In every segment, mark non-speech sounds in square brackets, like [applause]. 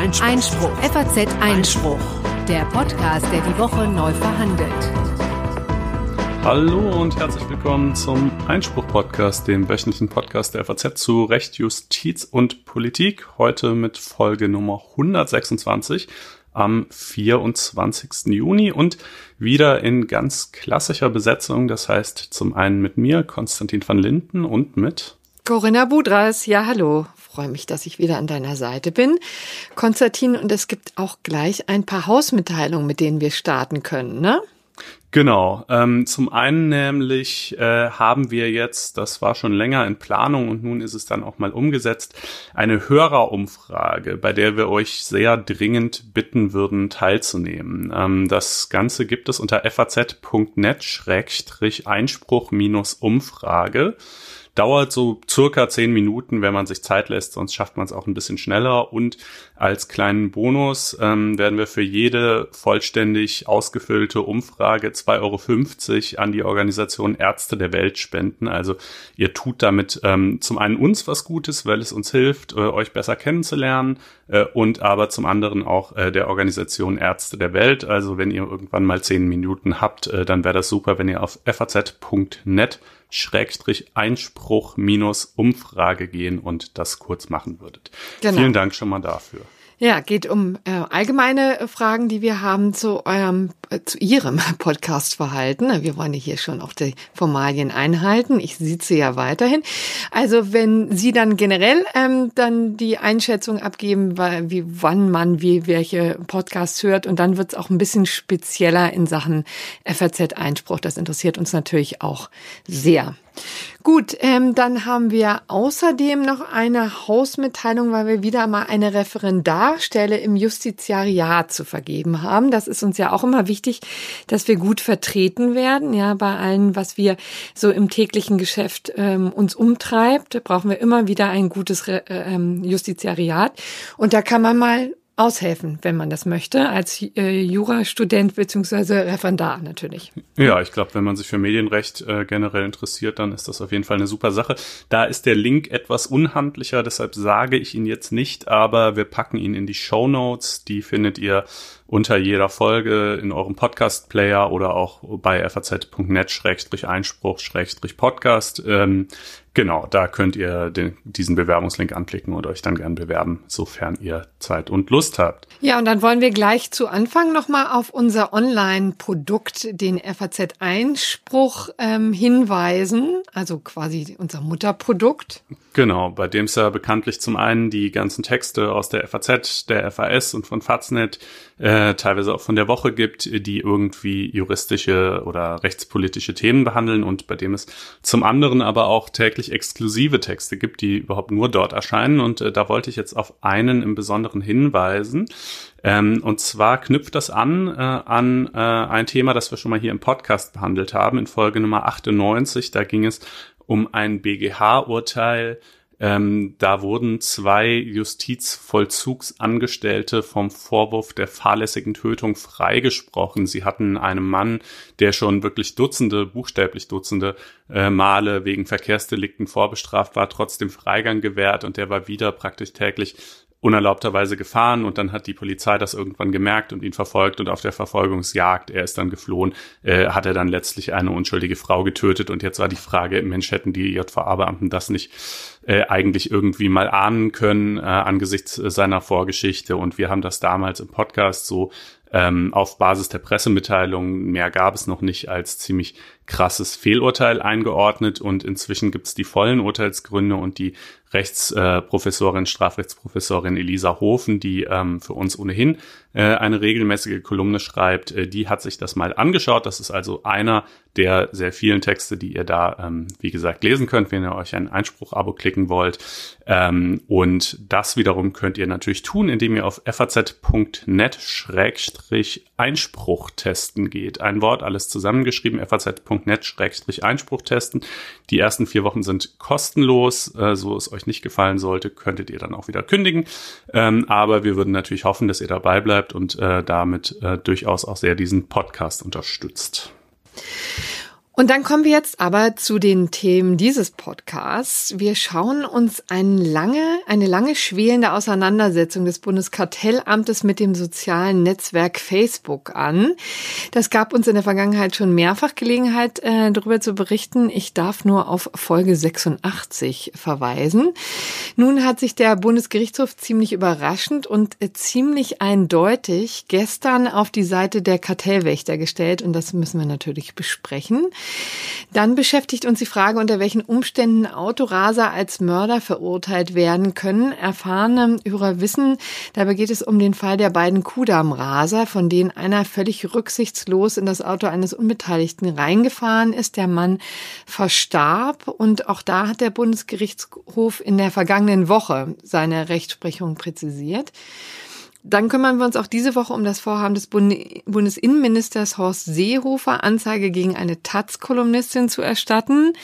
Einspruch. Einspruch. FAZ Einspruch. Der Podcast, der die Woche neu verhandelt. Hallo und herzlich willkommen zum Einspruch-Podcast, dem wöchentlichen Podcast der FAZ zu Recht, Justiz und Politik. Heute mit Folge Nummer 126 am 24. Juni und wieder in ganz klassischer Besetzung. Das heißt zum einen mit mir, Konstantin van Linden und mit Corinna Budras, ja hallo. Freue mich, dass ich wieder an deiner Seite bin. Konstantin, und es gibt auch gleich ein paar Hausmitteilungen, mit denen wir starten können, ne? Genau. Ähm, zum einen nämlich äh, haben wir jetzt, das war schon länger in Planung und nun ist es dann auch mal umgesetzt, eine Hörerumfrage, bei der wir euch sehr dringend bitten würden, teilzunehmen. Ähm, das Ganze gibt es unter faz.net-einspruch-umfrage. Dauert so circa zehn Minuten, wenn man sich Zeit lässt, sonst schafft man es auch ein bisschen schneller. Und als kleinen Bonus ähm, werden wir für jede vollständig ausgefüllte Umfrage 2,50 Euro an die Organisation Ärzte der Welt spenden. Also ihr tut damit ähm, zum einen uns was Gutes, weil es uns hilft, äh, euch besser kennenzulernen äh, und aber zum anderen auch äh, der Organisation Ärzte der Welt. Also wenn ihr irgendwann mal zehn Minuten habt, äh, dann wäre das super, wenn ihr auf faz.net Schrägstrich Einspruch minus Umfrage gehen und das kurz machen würdet. Genau. Vielen Dank schon mal dafür. Ja, geht um äh, allgemeine Fragen, die wir haben zu eurem, äh, zu Ihrem [laughs] Podcast-Verhalten. Wir wollen hier schon auch die Formalien einhalten. Ich sitze ja weiterhin. Also wenn Sie dann generell ähm, dann die Einschätzung abgeben, wie wann man wie welche Podcasts hört und dann wird es auch ein bisschen spezieller in Sachen FAZ-Einspruch. Das interessiert uns natürlich auch sehr. Gut, ähm, dann haben wir außerdem noch eine Hausmitteilung, weil wir wieder mal eine Referendarstelle im Justiziariat zu vergeben haben. Das ist uns ja auch immer wichtig, dass wir gut vertreten werden, ja, bei allem, was wir so im täglichen Geschäft ähm, uns umtreibt, brauchen wir immer wieder ein gutes Re äh, ähm, Justiziariat. Und da kann man mal aushelfen, wenn man das möchte, als äh, Jurastudent beziehungsweise Referendar natürlich. Ja, ich glaube, wenn man sich für Medienrecht äh, generell interessiert, dann ist das auf jeden Fall eine super Sache. Da ist der Link etwas unhandlicher, deshalb sage ich ihn jetzt nicht, aber wir packen ihn in die Show Notes. Die findet ihr unter jeder Folge in eurem Podcast-Player oder auch bei faz.net-einspruch-podcast. Ähm, genau, da könnt ihr den, diesen Bewerbungslink anklicken und euch dann gern bewerben, sofern ihr Zeit und Lust habt. Ja, und dann wollen wir gleich zu Anfang nochmal auf unser Online-Produkt, den FAZ-Einspruch, ähm, hinweisen, also quasi unser Mutterprodukt. Genau, bei dem es ja bekanntlich zum einen die ganzen Texte aus der FAZ, der FAS und von Faznet, äh, teilweise auch von der Woche gibt, die irgendwie juristische oder rechtspolitische Themen behandeln und bei dem es zum anderen aber auch täglich exklusive Texte gibt, die überhaupt nur dort erscheinen. Und äh, da wollte ich jetzt auf einen im Besonderen hinweisen. Ähm, und zwar knüpft das an äh, an äh, ein Thema, das wir schon mal hier im Podcast behandelt haben, in Folge Nummer 98. Da ging es um ein BGH-Urteil. Ähm, da wurden zwei Justizvollzugsangestellte vom Vorwurf der fahrlässigen Tötung freigesprochen. Sie hatten einem Mann, der schon wirklich Dutzende, buchstäblich Dutzende äh, Male wegen Verkehrsdelikten vorbestraft war, trotzdem Freigang gewährt und der war wieder praktisch täglich unerlaubterweise gefahren und dann hat die Polizei das irgendwann gemerkt und ihn verfolgt und auf der Verfolgungsjagd, er ist dann geflohen, äh, hat er dann letztlich eine unschuldige Frau getötet und jetzt war die Frage, Mensch, hätten die JVA-Beamten das nicht äh, eigentlich irgendwie mal ahnen können äh, angesichts seiner Vorgeschichte. Und wir haben das damals im Podcast so ähm, auf Basis der Pressemitteilung, mehr gab es noch nicht, als ziemlich krasses Fehlurteil eingeordnet. Und inzwischen gibt es die vollen Urteilsgründe und die Rechtsprofessorin, Strafrechtsprofessorin Elisa Hofen, die ähm, für uns ohnehin äh, eine regelmäßige Kolumne schreibt, äh, die hat sich das mal angeschaut. Das ist also einer der sehr vielen Texte, die ihr da, ähm, wie gesagt, lesen könnt, wenn ihr euch ein Einspruch-Abo klicken wollt. Ähm, und das wiederum könnt ihr natürlich tun, indem ihr auf faz.net-einspruch testen geht. Ein Wort, alles zusammengeschrieben, faz.net-einspruch testen. Die ersten vier Wochen sind kostenlos. Äh, so es euch nicht gefallen sollte, könntet ihr dann auch wieder kündigen. Ähm, aber wir würden natürlich hoffen, dass ihr dabei bleibt und äh, damit äh, durchaus auch sehr diesen Podcast unterstützt. Und dann kommen wir jetzt aber zu den Themen dieses Podcasts. Wir schauen uns eine lange, eine lange schwelende Auseinandersetzung des Bundeskartellamtes mit dem sozialen Netzwerk Facebook an. Das gab uns in der Vergangenheit schon mehrfach Gelegenheit, äh, darüber zu berichten. Ich darf nur auf Folge 86 verweisen. Nun hat sich der Bundesgerichtshof ziemlich überraschend und äh, ziemlich eindeutig gestern auf die Seite der Kartellwächter gestellt und das müssen wir natürlich besprechen. Dann beschäftigt uns die Frage, unter welchen Umständen Autoraser als Mörder verurteilt werden können. Erfahrene Hörer wissen, dabei geht es um den Fall der beiden Kudam-Raser, von denen einer völlig rücksichtslos in das Auto eines Unbeteiligten reingefahren ist. Der Mann verstarb und auch da hat der Bundesgerichtshof in der vergangenen Woche seine Rechtsprechung präzisiert. Dann kümmern wir uns auch diese Woche um das Vorhaben des Bundesinnenministers Horst Seehofer, Anzeige gegen eine Taz-Kolumnistin zu erstatten.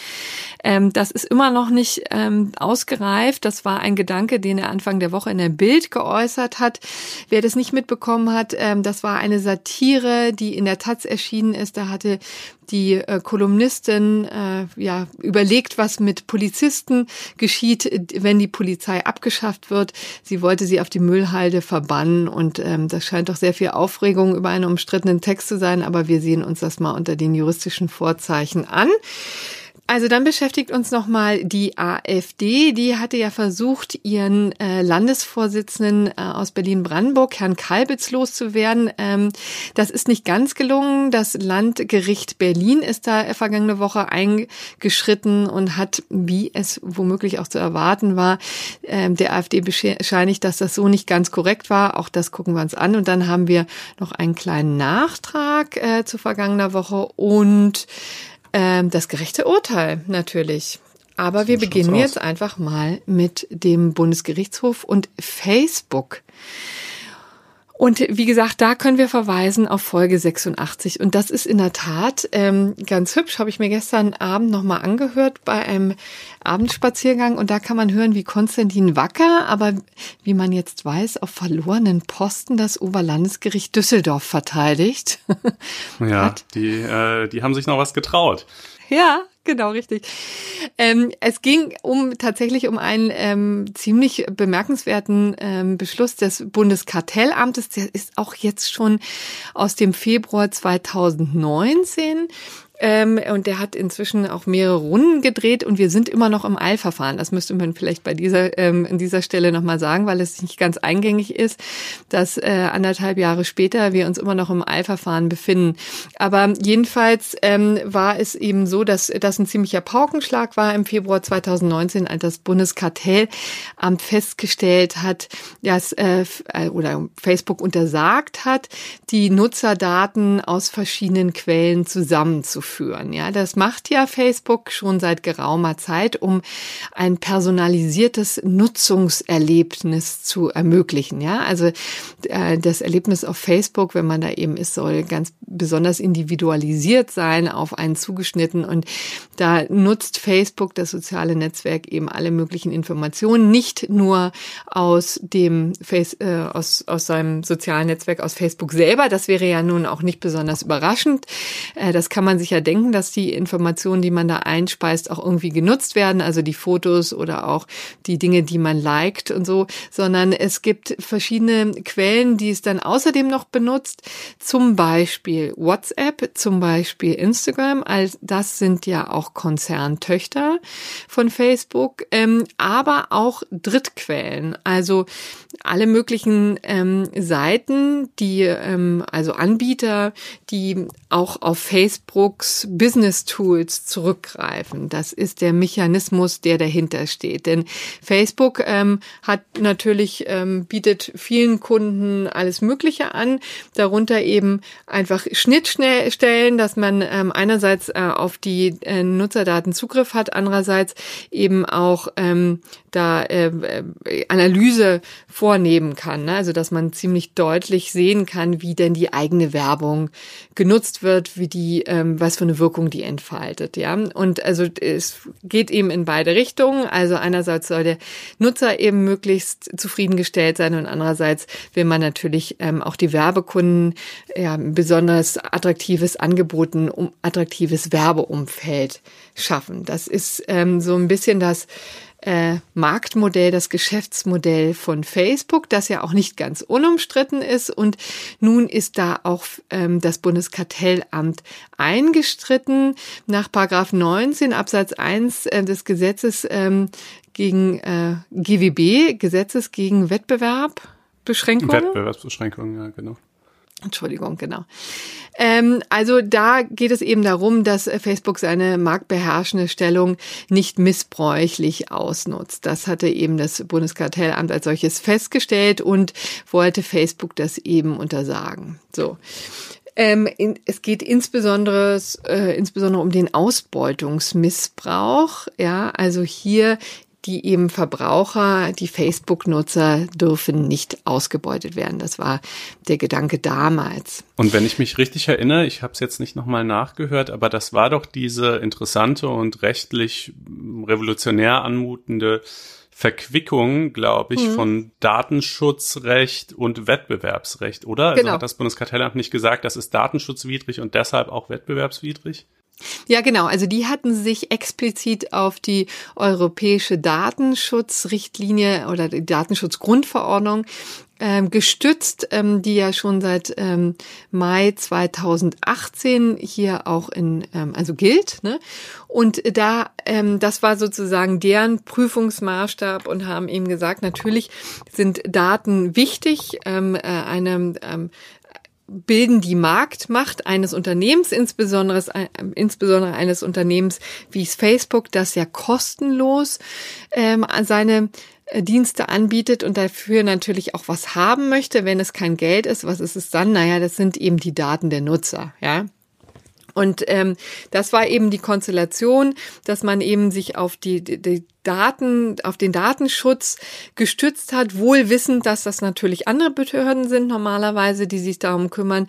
Ähm, das ist immer noch nicht ähm, ausgereift. Das war ein Gedanke, den er Anfang der Woche in der Bild geäußert hat. Wer das nicht mitbekommen hat, ähm, das war eine Satire, die in der Taz erschienen ist. Da hatte die äh, Kolumnistin äh, ja überlegt, was mit Polizisten geschieht, wenn die Polizei abgeschafft wird. Sie wollte sie auf die Müllhalde verbannen und ähm, das scheint doch sehr viel Aufregung über einen umstrittenen Text zu sein, aber wir sehen uns das mal unter den juristischen Vorzeichen an. Also dann beschäftigt uns nochmal die AfD. Die hatte ja versucht, ihren äh, Landesvorsitzenden äh, aus Berlin-Brandenburg, Herrn Kalbitz, loszuwerden. Ähm, das ist nicht ganz gelungen. Das Landgericht Berlin ist da vergangene Woche eingeschritten und hat, wie es womöglich auch zu erwarten war, äh, der AfD bescheinigt, dass das so nicht ganz korrekt war. Auch das gucken wir uns an. Und dann haben wir noch einen kleinen Nachtrag äh, zu vergangener Woche und ähm, das gerechte Urteil natürlich. Aber wir beginnen jetzt einfach mal mit dem Bundesgerichtshof und Facebook. Und wie gesagt, da können wir verweisen auf Folge 86. Und das ist in der Tat ähm, ganz hübsch, habe ich mir gestern Abend nochmal angehört bei einem Abendspaziergang. Und da kann man hören, wie Konstantin Wacker, aber wie man jetzt weiß, auf verlorenen Posten das Oberlandesgericht Düsseldorf verteidigt. [laughs] ja, die, äh, die haben sich noch was getraut. Ja, genau, richtig. Ähm, es ging um tatsächlich um einen ähm, ziemlich bemerkenswerten ähm, Beschluss des Bundeskartellamtes. Der ist auch jetzt schon aus dem Februar 2019. Ähm, und der hat inzwischen auch mehrere Runden gedreht und wir sind immer noch im Eilverfahren. Das müsste man vielleicht bei dieser, ähm, an dieser Stelle nochmal sagen, weil es nicht ganz eingängig ist, dass äh, anderthalb Jahre später wir uns immer noch im Eilverfahren befinden. Aber jedenfalls ähm, war es eben so, dass das ein ziemlicher Paukenschlag war im Februar 2019, als das Bundeskartellamt festgestellt hat, dass äh, äh, oder Facebook untersagt hat, die Nutzerdaten aus verschiedenen Quellen zusammenzuführen führen. Ja, das macht ja Facebook schon seit geraumer Zeit, um ein personalisiertes Nutzungserlebnis zu ermöglichen. Ja, also äh, das Erlebnis auf Facebook, wenn man da eben ist, soll ganz besonders individualisiert sein, auf einen zugeschnitten und da nutzt Facebook, das soziale Netzwerk, eben alle möglichen Informationen, nicht nur aus dem Face, äh, aus, aus seinem sozialen Netzwerk, aus Facebook selber. Das wäre ja nun auch nicht besonders überraschend. Äh, das kann man sich ja ja denken, dass die Informationen, die man da einspeist, auch irgendwie genutzt werden, also die Fotos oder auch die Dinge, die man liked und so, sondern es gibt verschiedene Quellen, die es dann außerdem noch benutzt, zum Beispiel WhatsApp, zum Beispiel Instagram, all das sind ja auch Konzerntöchter von Facebook, ähm, aber auch Drittquellen, also alle möglichen ähm, Seiten, die ähm, also Anbieter, die auch auf Facebook Business Tools zurückgreifen. Das ist der Mechanismus, der dahinter steht. Denn Facebook ähm, hat natürlich ähm, bietet vielen Kunden alles Mögliche an, darunter eben einfach Schnittstellen, dass man ähm, einerseits äh, auf die äh, Nutzerdaten Zugriff hat, andererseits eben auch ähm, da äh, Analyse vornehmen kann. Ne? Also dass man ziemlich deutlich sehen kann, wie denn die eigene Werbung genutzt wird, wie die, ähm, was für eine Wirkung die entfaltet, ja. Und also es geht eben in beide Richtungen. Also einerseits soll der Nutzer eben möglichst zufriedengestellt sein und andererseits will man natürlich ähm, auch die Werbekunden ja, besonders attraktives Angeboten, um attraktives Werbeumfeld schaffen. Das ist ähm, so ein bisschen das äh, Marktmodell, das Geschäftsmodell von Facebook, das ja auch nicht ganz unumstritten ist. Und nun ist da auch ähm, das Bundeskartellamt eingestritten. Nach Paragraph 19 Absatz 1 äh, des Gesetzes ähm, gegen äh, GWB, Gesetzes gegen Wettbewerbbeschränkungen. Wettbewerbsbeschränkungen, ja, genau. Entschuldigung, genau. Ähm, also da geht es eben darum, dass Facebook seine marktbeherrschende Stellung nicht missbräuchlich ausnutzt. Das hatte eben das Bundeskartellamt als solches festgestellt und wollte Facebook das eben untersagen. So. Ähm, in, es geht insbesondere, äh, insbesondere um den Ausbeutungsmissbrauch. Ja, also hier die eben Verbraucher, die Facebook-Nutzer dürfen nicht ausgebeutet werden. Das war der Gedanke damals. Und wenn ich mich richtig erinnere, ich habe es jetzt nicht nochmal nachgehört, aber das war doch diese interessante und rechtlich revolutionär anmutende Verquickung, glaube ich, mhm. von Datenschutzrecht und Wettbewerbsrecht, oder? Also genau. hat das Bundeskartellamt nicht gesagt, das ist datenschutzwidrig und deshalb auch wettbewerbswidrig? Ja, genau. Also die hatten sich explizit auf die europäische Datenschutzrichtlinie oder die Datenschutzgrundverordnung ähm, gestützt, ähm, die ja schon seit ähm, Mai 2018 hier auch in, also gilt. Ne? Und da, das war sozusagen deren Prüfungsmaßstab und haben eben gesagt, natürlich sind Daten wichtig. Ähm, äh, eine ähm, bilden die Marktmacht eines Unternehmens, insbesondere, insbesondere eines Unternehmens wie Facebook, das ja kostenlos ähm, seine äh, Dienste anbietet und dafür natürlich auch was haben möchte, wenn es kein Geld ist. Was ist es dann? Naja, das sind eben die Daten der Nutzer, ja. Und ähm, das war eben die Konstellation, dass man eben sich auf die, die Daten, auf den Datenschutz gestützt hat, wohl wissend, dass das natürlich andere Behörden sind normalerweise, die sich darum kümmern.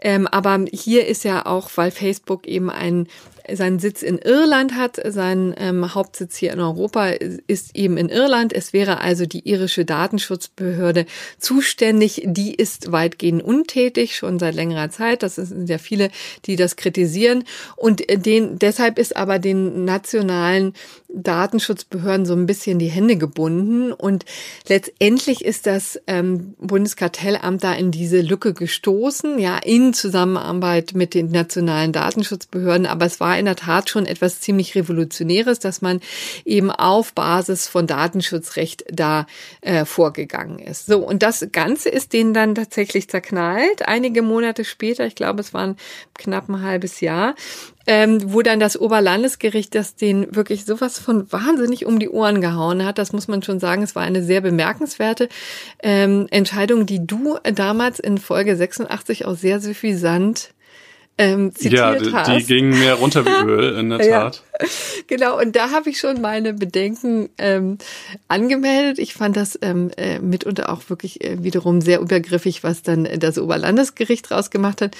Ähm, aber hier ist ja auch, weil Facebook eben ein seinen Sitz in Irland hat, sein ähm, Hauptsitz hier in Europa ist eben in Irland. Es wäre also die irische Datenschutzbehörde zuständig. Die ist weitgehend untätig, schon seit längerer Zeit. Das sind ja viele, die das kritisieren. Und den, deshalb ist aber den nationalen Datenschutzbehörden so ein bisschen die Hände gebunden. Und letztendlich ist das ähm, Bundeskartellamt da in diese Lücke gestoßen, ja, in Zusammenarbeit mit den nationalen Datenschutzbehörden. Aber es war in der Tat schon etwas ziemlich Revolutionäres, dass man eben auf Basis von Datenschutzrecht da äh, vorgegangen ist. So, und das Ganze ist denen dann tatsächlich zerknallt. Einige Monate später, ich glaube, es waren knapp ein halbes Jahr, ähm, wo dann das Oberlandesgericht das den wirklich sowas von wahnsinnig um die Ohren gehauen hat. Das muss man schon sagen. Es war eine sehr bemerkenswerte ähm, Entscheidung, die du damals in Folge 86 auch sehr suffisant ähm, zitiert ja, die, hast. die ging mir runter wie [laughs] Öl, in der Tat. Ja, [laughs] genau, und da habe ich schon meine Bedenken ähm, angemeldet. Ich fand das ähm, äh, mitunter auch wirklich äh, wiederum sehr übergriffig, was dann das Oberlandesgericht rausgemacht hat,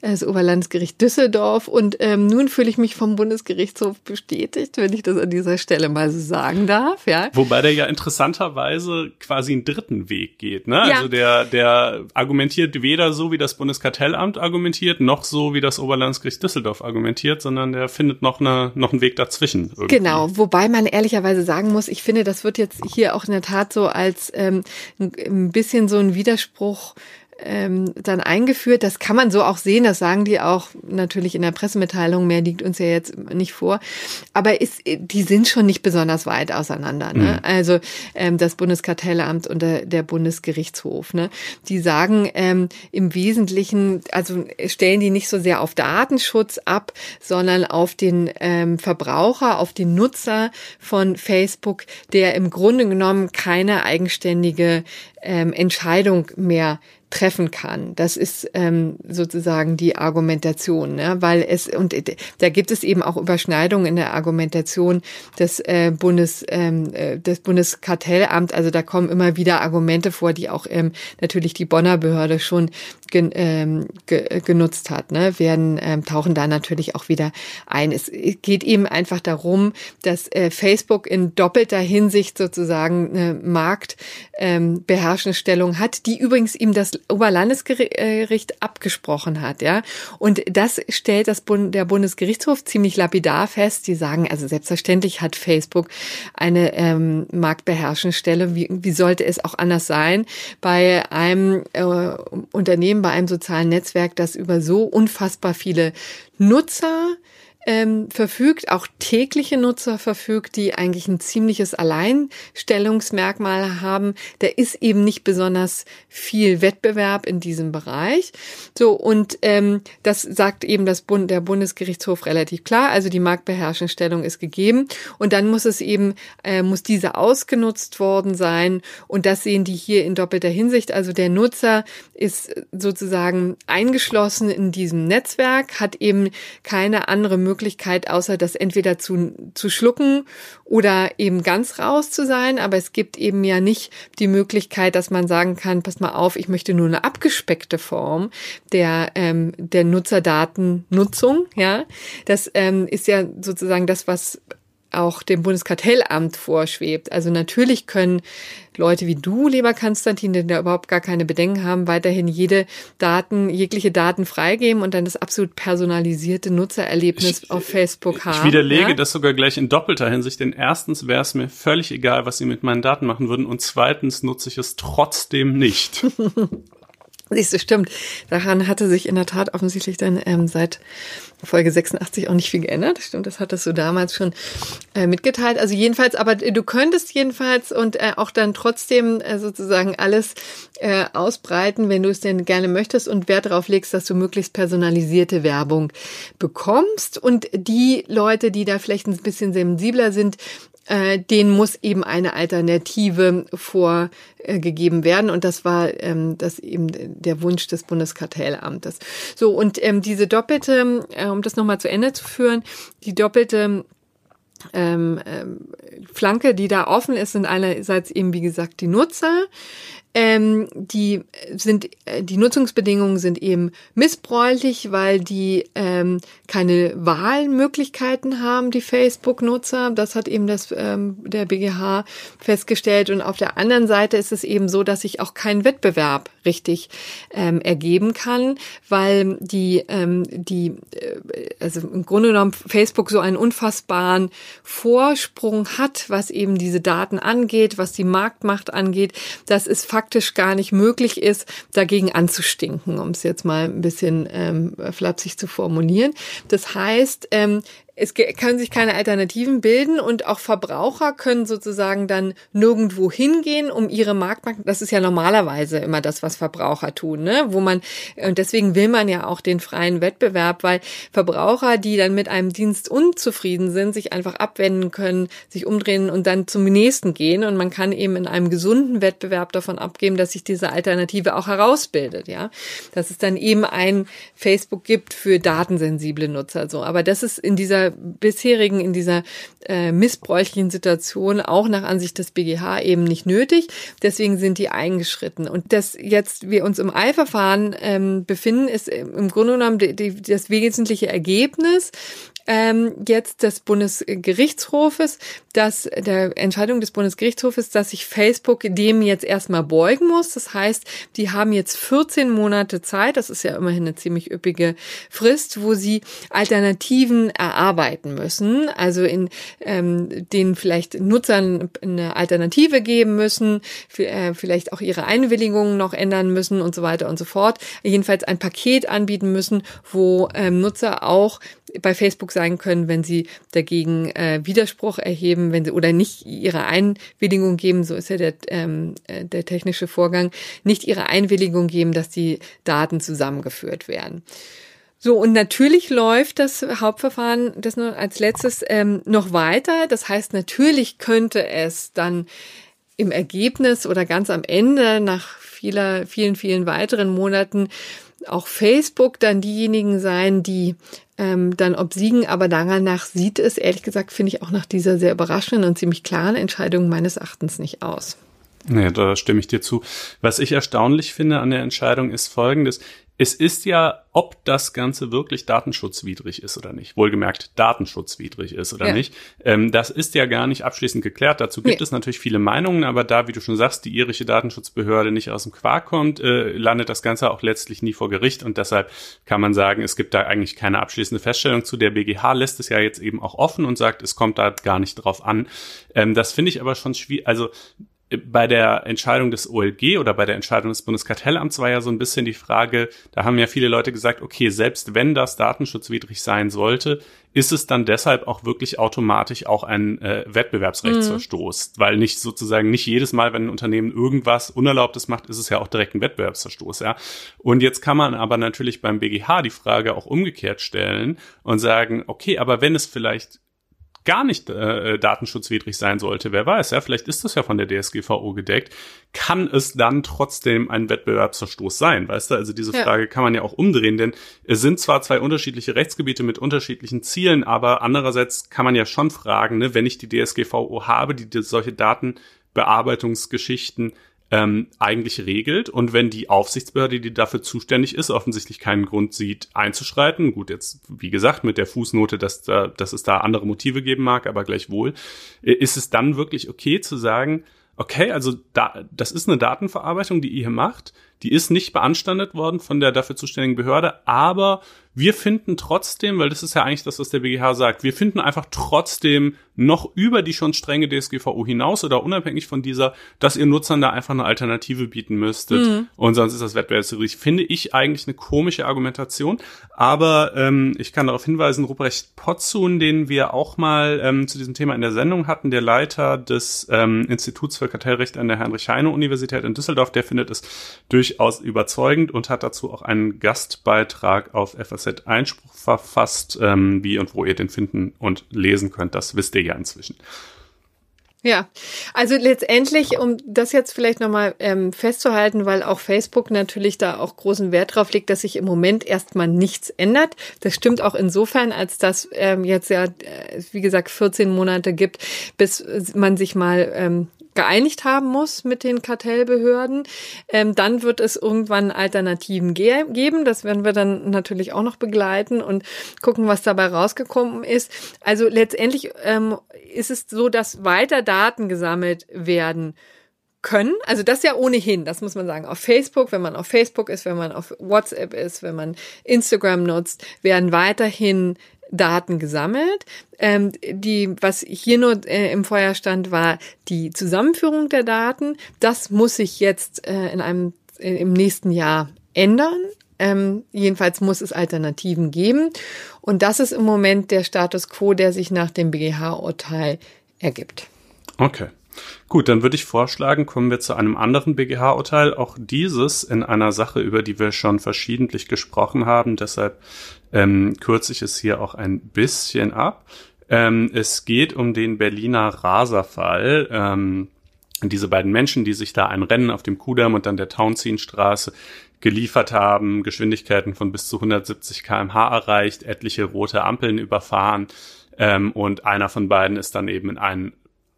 das Oberlandesgericht Düsseldorf. Und ähm, nun fühle ich mich vom Bundesgerichtshof bestätigt, wenn ich das an dieser Stelle mal so sagen darf. Ja. Wobei der ja interessanterweise quasi einen dritten Weg geht. Ne? Ja. Also der, der argumentiert weder so, wie das Bundeskartellamt argumentiert, noch so, wie das Oberlandesgericht Düsseldorf argumentiert, sondern der findet noch, eine, noch einen Weg dazwischen. Irgendwie. Genau, wobei man ehrlicherweise sagen muss, ich finde, das wird jetzt hier auch in der Tat so als ähm, ein bisschen so ein Widerspruch ähm, dann eingeführt. Das kann man so auch sehen, das sagen die auch natürlich in der Pressemitteilung, mehr liegt uns ja jetzt nicht vor. Aber ist, die sind schon nicht besonders weit auseinander. Ne? Mhm. Also ähm, das Bundeskartellamt und der, der Bundesgerichtshof. Ne? Die sagen ähm, im Wesentlichen, also stellen die nicht so sehr auf Datenschutz ab, sondern auf den ähm, Verbraucher, auf den Nutzer von Facebook, der im Grunde genommen keine eigenständige ähm, Entscheidung mehr treffen kann. Das ist ähm, sozusagen die Argumentation, ne? weil es und da gibt es eben auch Überschneidungen in der Argumentation des äh, Bundes ähm, äh, des Bundeskartellamt. Also da kommen immer wieder Argumente vor, die auch ähm, natürlich die Bonner Behörde schon gen, ähm, ge, genutzt hat. Ne? Werden ähm, tauchen da natürlich auch wieder ein. Es geht eben einfach darum, dass äh, Facebook in doppelter Hinsicht sozusagen eine Marktbeherrschende ähm, Stellung hat, die übrigens ihm das Oberlandesgericht abgesprochen hat, ja. Und das stellt das Bund, der Bundesgerichtshof ziemlich lapidar fest. Die sagen, also selbstverständlich hat Facebook eine ähm, marktbeherrschende Stelle. Wie, wie sollte es auch anders sein bei einem äh, Unternehmen, bei einem sozialen Netzwerk, das über so unfassbar viele Nutzer ähm, verfügt, auch tägliche Nutzer verfügt, die eigentlich ein ziemliches Alleinstellungsmerkmal haben. Da ist eben nicht besonders viel Wettbewerb in diesem Bereich. So, und ähm, das sagt eben das Bund, der Bundesgerichtshof relativ klar. Also die marktbeherrschende Stellung ist gegeben. Und dann muss es eben, äh, muss diese ausgenutzt worden sein. Und das sehen die hier in doppelter Hinsicht. Also der Nutzer ist sozusagen eingeschlossen in diesem Netzwerk, hat eben keine andere Möglichkeit, Möglichkeit, außer das entweder zu, zu schlucken oder eben ganz raus zu sein. Aber es gibt eben ja nicht die Möglichkeit, dass man sagen kann, pass mal auf, ich möchte nur eine abgespeckte Form der, ähm, der Nutzerdatennutzung. Ja, das ähm, ist ja sozusagen das, was auch dem Bundeskartellamt vorschwebt. Also natürlich können Leute wie du, lieber Konstantin, die da überhaupt gar keine Bedenken haben, weiterhin jede Daten, jegliche Daten freigeben und dann das absolut personalisierte Nutzererlebnis ich, auf Facebook haben. Ich widerlege ja? das sogar gleich in doppelter Hinsicht, denn erstens wäre es mir völlig egal, was sie mit meinen Daten machen würden und zweitens nutze ich es trotzdem nicht. [laughs] Siehst du, stimmt. Daran hatte sich in der Tat offensichtlich dann ähm, seit Folge 86 auch nicht viel geändert. Stimmt, das hattest du damals schon äh, mitgeteilt. Also jedenfalls, aber du könntest jedenfalls und äh, auch dann trotzdem äh, sozusagen alles äh, ausbreiten, wenn du es denn gerne möchtest und Wert darauf legst, dass du möglichst personalisierte Werbung bekommst. Und die Leute, die da vielleicht ein bisschen sensibler sind, äh, denen muss eben eine Alternative vorgegeben werden. Und das war ähm, das eben der Wunsch des Bundeskartellamtes. So, und ähm, diese doppelte, äh, um das nochmal zu Ende zu führen, die doppelte ähm, ähm, Flanke, die da offen ist, sind einerseits eben, wie gesagt, die Nutzer, ähm, die sind, äh, die Nutzungsbedingungen sind eben missbräuchlich, weil die ähm, keine Wahlmöglichkeiten haben, die Facebook-Nutzer. Das hat eben das, ähm, der BGH festgestellt. Und auf der anderen Seite ist es eben so, dass sich auch kein Wettbewerb richtig ähm, ergeben kann, weil die, ähm, die, äh, also im Grunde genommen Facebook so einen unfassbaren Vorsprung hat, was eben diese Daten angeht, was die Marktmacht angeht. Das ist faktisch gar nicht möglich ist, dagegen anzustinken, um es jetzt mal ein bisschen ähm, flapsig zu formulieren. Das heißt, ähm, es können sich keine Alternativen bilden und auch Verbraucher können sozusagen dann nirgendwo hingehen, um ihre Marktmacht, das ist ja normalerweise immer das, was Verbraucher tun, ne? wo man, und deswegen will man ja auch den freien Wettbewerb, weil Verbraucher, die dann mit einem Dienst unzufrieden sind, sich einfach abwenden können, sich umdrehen und dann zum nächsten gehen. Und man kann eben in einem gesunden Wettbewerb davon abgeben, dass sich diese Alternative auch herausbildet, ja, dass es dann eben ein Facebook gibt für datensensible Nutzer, so, aber das ist in dieser bisherigen, in dieser äh, missbräuchlichen Situation auch nach Ansicht des BGH eben nicht nötig. Deswegen sind die eingeschritten. Und dass jetzt wir uns im Eilverfahren ähm, befinden, ist im Grunde genommen die, die, das wesentliche Ergebnis ähm, jetzt des Bundesgerichtshofes, dass der Entscheidung des Bundesgerichtshofes, dass sich Facebook dem jetzt erstmal beugen muss. Das heißt, die haben jetzt 14 Monate Zeit, das ist ja immerhin eine ziemlich üppige Frist, wo sie Alternativen erarbeiten müssen, also in ähm, denen vielleicht Nutzern eine Alternative geben müssen, äh, vielleicht auch ihre Einwilligungen noch ändern müssen und so weiter und so fort. Jedenfalls ein Paket anbieten müssen, wo ähm, Nutzer auch bei Facebook sein können, wenn sie dagegen äh, Widerspruch erheben, wenn sie oder nicht ihre Einwilligung geben, so ist ja der, ähm, äh, der technische Vorgang, nicht ihre Einwilligung geben, dass die Daten zusammengeführt werden. So, und natürlich läuft das Hauptverfahren, das nur als letztes, ähm, noch weiter. Das heißt, natürlich könnte es dann im Ergebnis oder ganz am Ende nach vieler, vielen, vielen weiteren Monaten auch Facebook dann diejenigen sein, die ähm, dann obsiegen. Aber danach sieht es, ehrlich gesagt, finde ich auch nach dieser sehr überraschenden und ziemlich klaren Entscheidung meines Erachtens nicht aus. Nee, da stimme ich dir zu. Was ich erstaunlich finde an der Entscheidung ist folgendes es ist ja, ob das Ganze wirklich datenschutzwidrig ist oder nicht. Wohlgemerkt, datenschutzwidrig ist oder ja. nicht. Ähm, das ist ja gar nicht abschließend geklärt. Dazu gibt nee. es natürlich viele Meinungen, aber da, wie du schon sagst, die irische Datenschutzbehörde nicht aus dem Quark kommt, äh, landet das Ganze auch letztlich nie vor Gericht und deshalb kann man sagen, es gibt da eigentlich keine abschließende Feststellung zu. Der BGH lässt es ja jetzt eben auch offen und sagt, es kommt da gar nicht drauf an. Ähm, das finde ich aber schon schwierig. Also bei der Entscheidung des OLG oder bei der Entscheidung des Bundeskartellamts war ja so ein bisschen die Frage, da haben ja viele Leute gesagt, okay, selbst wenn das datenschutzwidrig sein sollte, ist es dann deshalb auch wirklich automatisch auch ein äh, Wettbewerbsrechtsverstoß, mhm. weil nicht sozusagen nicht jedes Mal, wenn ein Unternehmen irgendwas Unerlaubtes macht, ist es ja auch direkt ein Wettbewerbsverstoß, ja. Und jetzt kann man aber natürlich beim BGH die Frage auch umgekehrt stellen und sagen, okay, aber wenn es vielleicht gar nicht äh, datenschutzwidrig sein sollte, wer weiß, ja, vielleicht ist das ja von der DSGVO gedeckt, kann es dann trotzdem ein Wettbewerbsverstoß sein, weißt du? Also diese Frage ja. kann man ja auch umdrehen, denn es sind zwar zwei unterschiedliche Rechtsgebiete mit unterschiedlichen Zielen, aber andererseits kann man ja schon fragen, ne, wenn ich die DSGVO habe, die, die solche Datenbearbeitungsgeschichten ähm, eigentlich regelt. Und wenn die Aufsichtsbehörde, die dafür zuständig ist, offensichtlich keinen Grund sieht, einzuschreiten, gut, jetzt wie gesagt mit der Fußnote, dass, da, dass es da andere Motive geben mag, aber gleichwohl, äh, ist es dann wirklich okay zu sagen, okay, also da, das ist eine Datenverarbeitung, die ihr hier macht, die ist nicht beanstandet worden von der dafür zuständigen Behörde, aber wir finden trotzdem, weil das ist ja eigentlich das, was der BGH sagt, wir finden einfach trotzdem noch über die schon strenge DSGVO hinaus oder unabhängig von dieser, dass ihr Nutzern da einfach eine Alternative bieten müsstet mhm. und sonst ist das wettbewerbswidrig. Finde ich eigentlich eine komische Argumentation, aber ähm, ich kann darauf hinweisen, Ruprecht Potzun, den wir auch mal ähm, zu diesem Thema in der Sendung hatten, der Leiter des ähm, Instituts für Kartellrecht an der Heinrich-Heine-Universität in Düsseldorf, der findet es durchaus überzeugend und hat dazu auch einen Gastbeitrag auf FAZ Einspruch verfasst. Ähm, wie und wo ihr den finden und lesen könnt, das wisst ihr ja inzwischen. Ja, also letztendlich, um das jetzt vielleicht nochmal ähm, festzuhalten, weil auch Facebook natürlich da auch großen Wert drauf legt, dass sich im Moment erstmal nichts ändert. Das stimmt auch insofern, als dass ähm, jetzt ja, äh, wie gesagt, 14 Monate gibt, bis man sich mal ähm, geeinigt haben muss mit den Kartellbehörden. Ähm, dann wird es irgendwann Alternativen ge geben. Das werden wir dann natürlich auch noch begleiten und gucken, was dabei rausgekommen ist. Also letztendlich ähm, ist es so, dass weiter Daten gesammelt werden können. Also das ja ohnehin, das muss man sagen. Auf Facebook, wenn man auf Facebook ist, wenn man auf WhatsApp ist, wenn man Instagram nutzt, werden weiterhin Daten gesammelt. Ähm, die, was hier nur äh, im Feuer stand, war die Zusammenführung der Daten. Das muss sich jetzt äh, in einem äh, im nächsten Jahr ändern. Ähm, jedenfalls muss es Alternativen geben. Und das ist im Moment der Status quo, der sich nach dem BGH-Urteil ergibt. Okay. Gut, dann würde ich vorschlagen, kommen wir zu einem anderen BGH-Urteil. Auch dieses in einer Sache, über die wir schon verschiedentlich gesprochen haben. Deshalb ähm, kürze ich es hier auch ein bisschen ab. Ähm, es geht um den Berliner Raserfall. Ähm, diese beiden Menschen, die sich da ein Rennen auf dem Kudamm und dann der Townsendstraße geliefert haben, Geschwindigkeiten von bis zu 170 kmh erreicht, etliche rote Ampeln überfahren ähm, und einer von beiden ist dann eben in einen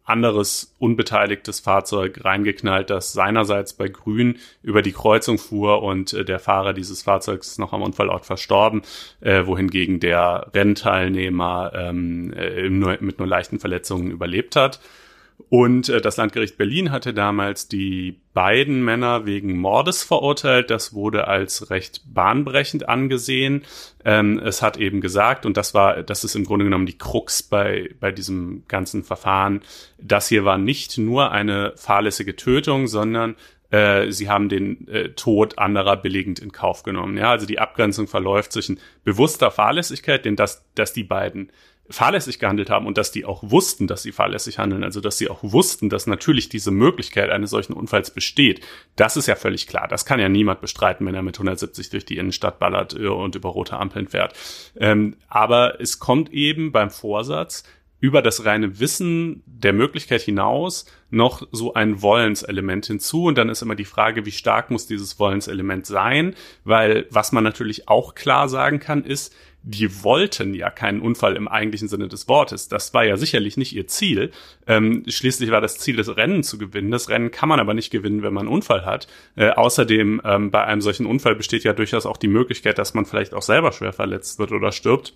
anderes unbeteiligtes Fahrzeug reingeknallt, das seinerseits bei Grün über die Kreuzung fuhr und äh, der Fahrer dieses Fahrzeugs ist noch am Unfallort verstorben, äh, wohingegen der Rennteilnehmer ähm, äh, nur, mit nur leichten Verletzungen überlebt hat. Und äh, das Landgericht Berlin hatte damals die beiden Männer wegen Mordes verurteilt. Das wurde als recht bahnbrechend angesehen. Ähm, es hat eben gesagt, und das war, das ist im Grunde genommen die Krux bei, bei diesem ganzen Verfahren, das hier war nicht nur eine fahrlässige Tötung, sondern äh, sie haben den äh, Tod anderer billigend in Kauf genommen. Ja, also die Abgrenzung verläuft zwischen bewusster Fahrlässigkeit, denn dass, dass die beiden fahrlässig gehandelt haben und dass die auch wussten, dass sie fahrlässig handeln, also dass sie auch wussten, dass natürlich diese Möglichkeit eines solchen Unfalls besteht, das ist ja völlig klar. Das kann ja niemand bestreiten, wenn er mit 170 durch die Innenstadt ballert äh, und über rote Ampeln fährt. Ähm, aber es kommt eben beim Vorsatz über das reine Wissen der Möglichkeit hinaus noch so ein Wollenselement hinzu. Und dann ist immer die Frage, wie stark muss dieses Wollenselement sein? Weil was man natürlich auch klar sagen kann, ist, die wollten ja keinen Unfall im eigentlichen Sinne des Wortes. Das war ja sicherlich nicht ihr Ziel. Ähm, schließlich war das Ziel, das Rennen zu gewinnen. Das Rennen kann man aber nicht gewinnen, wenn man einen Unfall hat. Äh, außerdem, ähm, bei einem solchen Unfall besteht ja durchaus auch die Möglichkeit, dass man vielleicht auch selber schwer verletzt wird oder stirbt.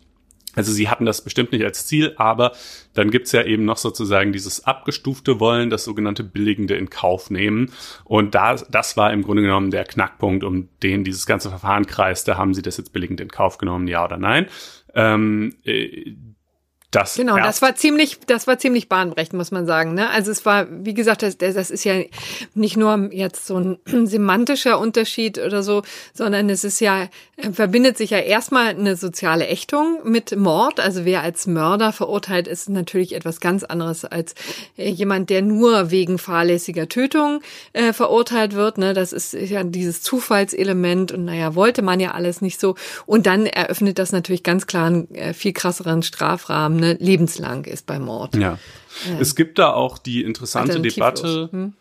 Also sie hatten das bestimmt nicht als Ziel, aber dann gibt's ja eben noch sozusagen dieses abgestufte Wollen, das sogenannte Billigende in Kauf nehmen. Und da, das war im Grunde genommen der Knackpunkt, um den dieses ganze Verfahren kreiste. Haben sie das jetzt billigend in Kauf genommen, ja oder nein? Ähm, äh, das genau, das war ziemlich, das war ziemlich bahnbrechend, muss man sagen. Ne? Also es war, wie gesagt, das, das ist ja nicht nur jetzt so ein [clears throat] semantischer Unterschied oder so, sondern es ist ja, äh, verbindet sich ja erstmal eine soziale Ächtung mit Mord. Also wer als Mörder verurteilt ist, natürlich etwas ganz anderes als äh, jemand, der nur wegen fahrlässiger Tötung äh, verurteilt wird. Ne? Das ist ja dieses Zufallselement und naja, wollte man ja alles nicht so. Und dann eröffnet das natürlich ganz klar einen äh, viel krasseren Strafrahmen ne, lebenslang ist bei Mord. Ja. ja. Es gibt da auch die interessante Debatte, hm?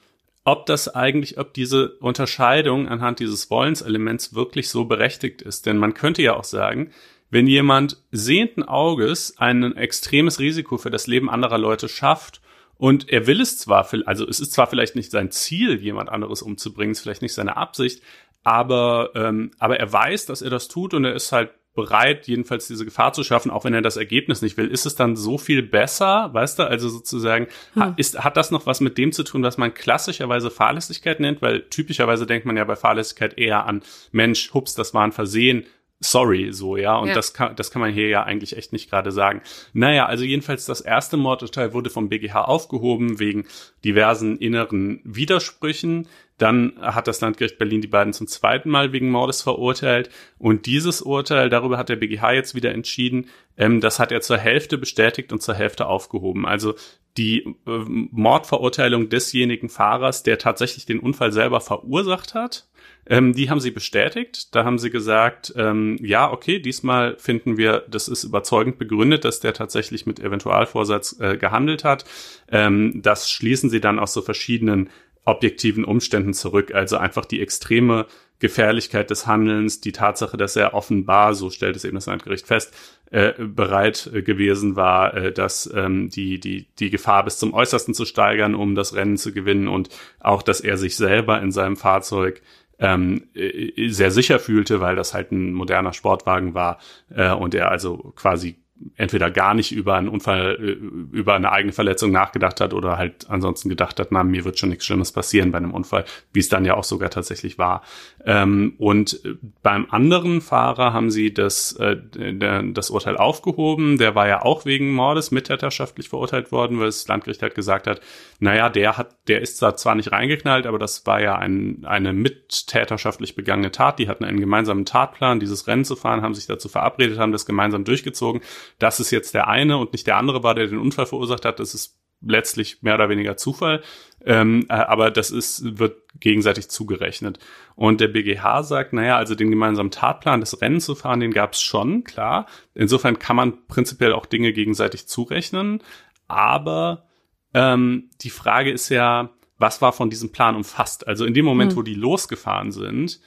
ob das eigentlich, ob diese Unterscheidung anhand dieses Wollenselements wirklich so berechtigt ist. Denn man könnte ja auch sagen, wenn jemand sehenden Auges ein extremes Risiko für das Leben anderer Leute schafft und er will es zwar, also es ist zwar vielleicht nicht sein Ziel, jemand anderes umzubringen, ist vielleicht nicht seine Absicht, aber, ähm, aber er weiß, dass er das tut und er ist halt bereit, jedenfalls diese Gefahr zu schaffen, auch wenn er das Ergebnis nicht will. Ist es dann so viel besser, weißt du? Also sozusagen, hm. ist, hat das noch was mit dem zu tun, was man klassischerweise Fahrlässigkeit nennt? Weil typischerweise denkt man ja bei Fahrlässigkeit eher an Mensch, hups, das war ein Versehen, sorry, so, ja. Und ja. das kann, das kann man hier ja eigentlich echt nicht gerade sagen. Naja, also jedenfalls das erste Mordurteil wurde vom BGH aufgehoben wegen diversen inneren Widersprüchen. Dann hat das Landgericht Berlin die beiden zum zweiten Mal wegen Mordes verurteilt. Und dieses Urteil, darüber hat der BGH jetzt wieder entschieden, ähm, das hat er zur Hälfte bestätigt und zur Hälfte aufgehoben. Also die äh, Mordverurteilung desjenigen Fahrers, der tatsächlich den Unfall selber verursacht hat, ähm, die haben sie bestätigt. Da haben sie gesagt, ähm, ja, okay, diesmal finden wir, das ist überzeugend begründet, dass der tatsächlich mit Eventualvorsatz äh, gehandelt hat. Ähm, das schließen sie dann aus so verschiedenen objektiven Umständen zurück. Also einfach die extreme Gefährlichkeit des Handelns, die Tatsache, dass er offenbar, so stellt es eben das Landgericht fest, äh, bereit äh, gewesen war, äh, dass ähm, die, die, die Gefahr bis zum Äußersten zu steigern, um das Rennen zu gewinnen und auch, dass er sich selber in seinem Fahrzeug ähm, äh, sehr sicher fühlte, weil das halt ein moderner Sportwagen war äh, und er also quasi entweder gar nicht über einen Unfall, äh, über eine eigene Verletzung nachgedacht hat oder halt ansonsten gedacht hat, na, mir wird schon nichts Schlimmes passieren bei einem Unfall, wie es dann ja auch sogar tatsächlich war. Ähm, und äh, beim anderen Fahrer haben sie das, äh, das Urteil aufgehoben. Der war ja auch wegen Mordes mittäterschaftlich verurteilt worden, weil das Landgericht halt gesagt hat, naja, der hat, der ist da zwar nicht reingeknallt, aber das war ja ein, eine mittäterschaftlich begangene Tat. Die hatten einen gemeinsamen Tatplan, dieses Rennen zu fahren, haben sich dazu verabredet, haben das gemeinsam durchgezogen dass es jetzt der eine und nicht der andere war, der den Unfall verursacht hat, das ist letztlich mehr oder weniger Zufall. Ähm, äh, aber das ist, wird gegenseitig zugerechnet. Und der BGH sagt, naja, also den gemeinsamen Tatplan, das Rennen zu fahren, den gab es schon, klar. Insofern kann man prinzipiell auch Dinge gegenseitig zurechnen. Aber ähm, die Frage ist ja, was war von diesem Plan umfasst? Also in dem Moment, hm. wo die losgefahren sind,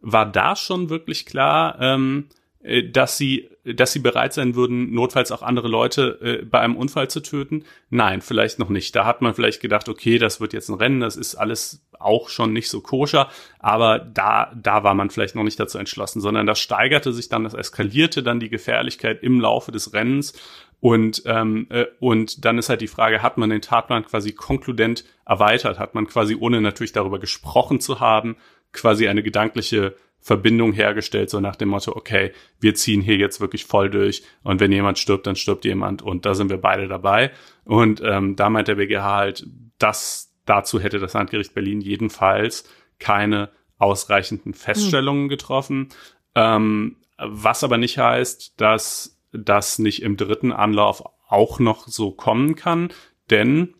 war da schon wirklich klar, ähm, äh, dass sie, dass sie bereit sein würden, notfalls auch andere Leute äh, bei einem Unfall zu töten? Nein, vielleicht noch nicht. Da hat man vielleicht gedacht, okay, das wird jetzt ein Rennen, das ist alles auch schon nicht so koscher, aber da, da war man vielleicht noch nicht dazu entschlossen, sondern das steigerte sich dann, das eskalierte dann die Gefährlichkeit im Laufe des Rennens und, ähm, äh, und dann ist halt die Frage, hat man den Tatplan quasi konkludent erweitert? Hat man quasi, ohne natürlich darüber gesprochen zu haben, quasi eine gedankliche Verbindung hergestellt, so nach dem Motto, okay, wir ziehen hier jetzt wirklich voll durch und wenn jemand stirbt, dann stirbt jemand und da sind wir beide dabei. Und ähm, da meint der BGH halt, dass dazu hätte das Landgericht Berlin jedenfalls keine ausreichenden Feststellungen getroffen. Ähm, was aber nicht heißt, dass das nicht im dritten Anlauf auch noch so kommen kann, denn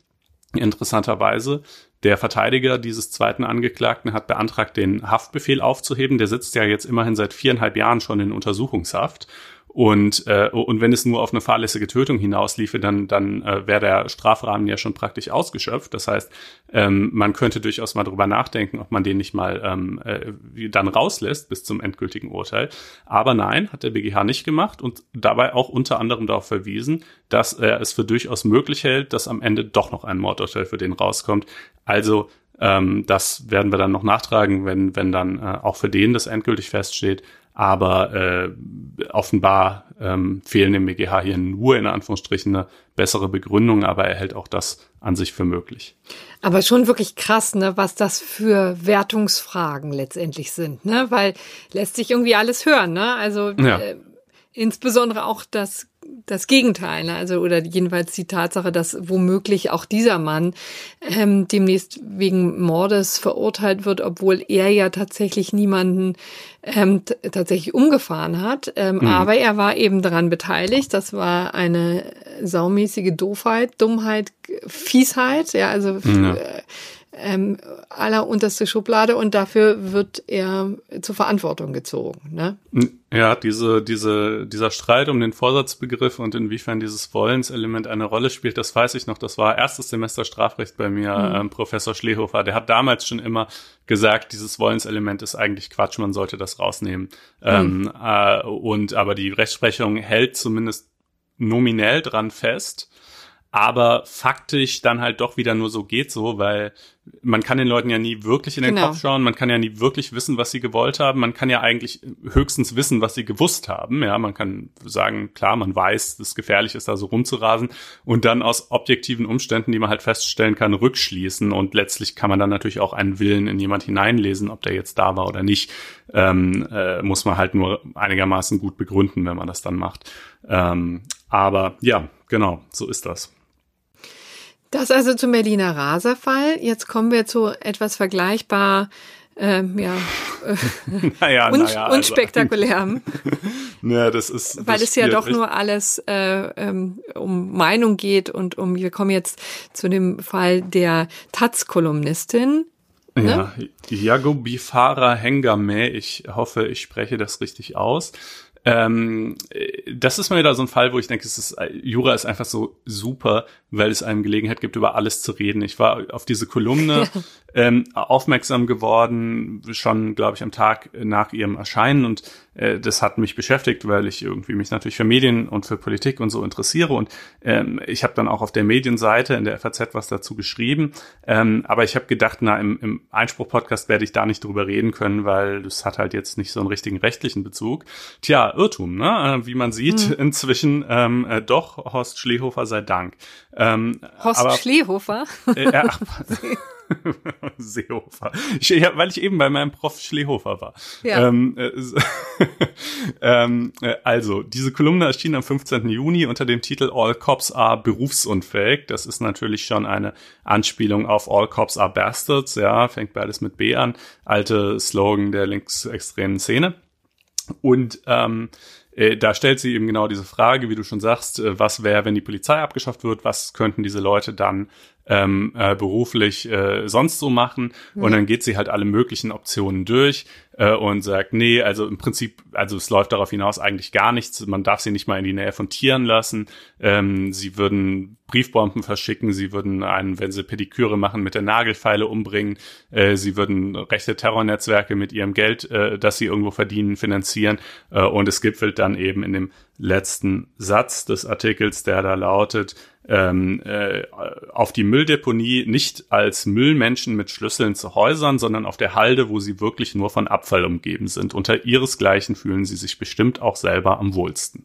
interessanterweise der Verteidiger dieses zweiten Angeklagten hat beantragt, den Haftbefehl aufzuheben. Der sitzt ja jetzt immerhin seit viereinhalb Jahren schon in Untersuchungshaft. Und, äh, und wenn es nur auf eine fahrlässige Tötung hinausliefe, dann, dann äh, wäre der Strafrahmen ja schon praktisch ausgeschöpft. Das heißt, ähm, man könnte durchaus mal drüber nachdenken, ob man den nicht mal ähm, äh, dann rauslässt bis zum endgültigen Urteil. Aber nein, hat der BGH nicht gemacht und dabei auch unter anderem darauf verwiesen, dass er es für durchaus möglich hält, dass am Ende doch noch ein Mordurteil für den rauskommt. Also ähm, das werden wir dann noch nachtragen, wenn, wenn dann äh, auch für den das endgültig feststeht. Aber äh, offenbar ähm, fehlen dem BGH hier nur in Anführungsstrichen eine bessere Begründung, aber er hält auch das an sich für möglich. Aber schon wirklich krass, ne, was das für Wertungsfragen letztendlich sind, ne? Weil lässt sich irgendwie alles hören, ne? Also ja. äh, insbesondere auch das das Gegenteil, ne? also oder jedenfalls die Tatsache, dass womöglich auch dieser Mann ähm, demnächst wegen Mordes verurteilt wird, obwohl er ja tatsächlich niemanden ähm, tatsächlich umgefahren hat, ähm, mhm. aber er war eben daran beteiligt. Das war eine saumäßige Doofheit, Dummheit, Fiesheit, ja, also ja. Äh, ähm, allerunterste Schublade und dafür wird er zur Verantwortung gezogen. Ne? Ja, diese, diese, dieser Streit um den Vorsatzbegriff und inwiefern dieses Wollenselement eine Rolle spielt, das weiß ich noch. Das war erstes Semester Strafrecht bei mir, mhm. ähm, Professor Schlehofer. Der hat damals schon immer gesagt, dieses Wollenselement ist eigentlich Quatsch, man sollte das rausnehmen. Mhm. Ähm, äh, und aber die Rechtsprechung hält zumindest nominell dran fest aber faktisch dann halt doch wieder nur so geht so, weil man kann den Leuten ja nie wirklich in den genau. Kopf schauen, man kann ja nie wirklich wissen, was sie gewollt haben, man kann ja eigentlich höchstens wissen, was sie gewusst haben, ja, man kann sagen, klar, man weiß, dass es gefährlich ist, da so rumzurasen und dann aus objektiven Umständen, die man halt feststellen kann, rückschließen und letztlich kann man dann natürlich auch einen Willen in jemand hineinlesen, ob der jetzt da war oder nicht, ähm, äh, muss man halt nur einigermaßen gut begründen, wenn man das dann macht. Ähm, aber ja, genau, so ist das. Das also zum Berliner Raserfall. Jetzt kommen wir zu etwas vergleichbar ähm, ja, [laughs] äh, naja, un naja, also, unspektakulärem. [laughs] ja, das ist, Weil es ja doch nur alles äh, ähm, um Meinung geht und um, wir kommen jetzt zu dem Fall der Taz-Kolumnistin. Ne? Ja, Jago Bifara Hengame, ich hoffe, ich spreche das richtig aus. Ähm, das ist mal wieder so ein Fall, wo ich denke, es ist, Jura ist einfach so super, weil es einem Gelegenheit gibt, über alles zu reden. Ich war auf diese Kolumne [laughs] ähm, aufmerksam geworden, schon, glaube ich, am Tag nach ihrem Erscheinen und äh, das hat mich beschäftigt, weil ich irgendwie mich natürlich für Medien und für Politik und so interessiere und ähm, ich habe dann auch auf der Medienseite in der FAZ was dazu geschrieben, ähm, aber ich habe gedacht, na, im, im Einspruch-Podcast werde ich da nicht drüber reden können, weil das hat halt jetzt nicht so einen richtigen rechtlichen Bezug. Tja, Irrtum, ne? Äh, wie man sieht, mhm. inzwischen ähm, äh, doch Horst Schlehofer sei Dank. Ähm, Horst aber, Schlehofer? Äh, [laughs] [laughs] [laughs] äh, [laughs] Seehofer. Ich, ja, weil ich eben bei meinem Prof Schlehofer war. Ja. Ähm, äh, [laughs] ähm, äh, also, diese Kolumne erschien am 15. Juni unter dem Titel All Cops are berufsunfähig. Das ist natürlich schon eine Anspielung auf All Cops are Bastards. Ja, fängt beides mit B an. Alte Slogan der linksextremen Szene. Und ähm, äh, da stellt sie eben genau diese Frage, wie du schon sagst, äh, was wäre, wenn die Polizei abgeschafft wird, was könnten diese Leute dann ähm, äh, beruflich äh, sonst so machen. Mhm. Und dann geht sie halt alle möglichen Optionen durch äh, und sagt, nee, also im Prinzip, also es läuft darauf hinaus eigentlich gar nichts. Man darf sie nicht mal in die Nähe von Tieren lassen. Ähm, sie würden Briefbomben verschicken, sie würden einen, wenn sie Pediküre machen, mit der Nagelfeile umbringen. Äh, sie würden rechte Terrornetzwerke mit ihrem Geld, äh, das sie irgendwo verdienen, finanzieren. Äh, und es gipfelt dann eben in dem letzten Satz des Artikels, der da lautet, ähm, äh, auf die Mülldeponie nicht als Müllmenschen mit Schlüsseln zu Häusern, sondern auf der Halde, wo sie wirklich nur von Abfall umgeben sind. Unter ihresgleichen fühlen sie sich bestimmt auch selber am wohlsten.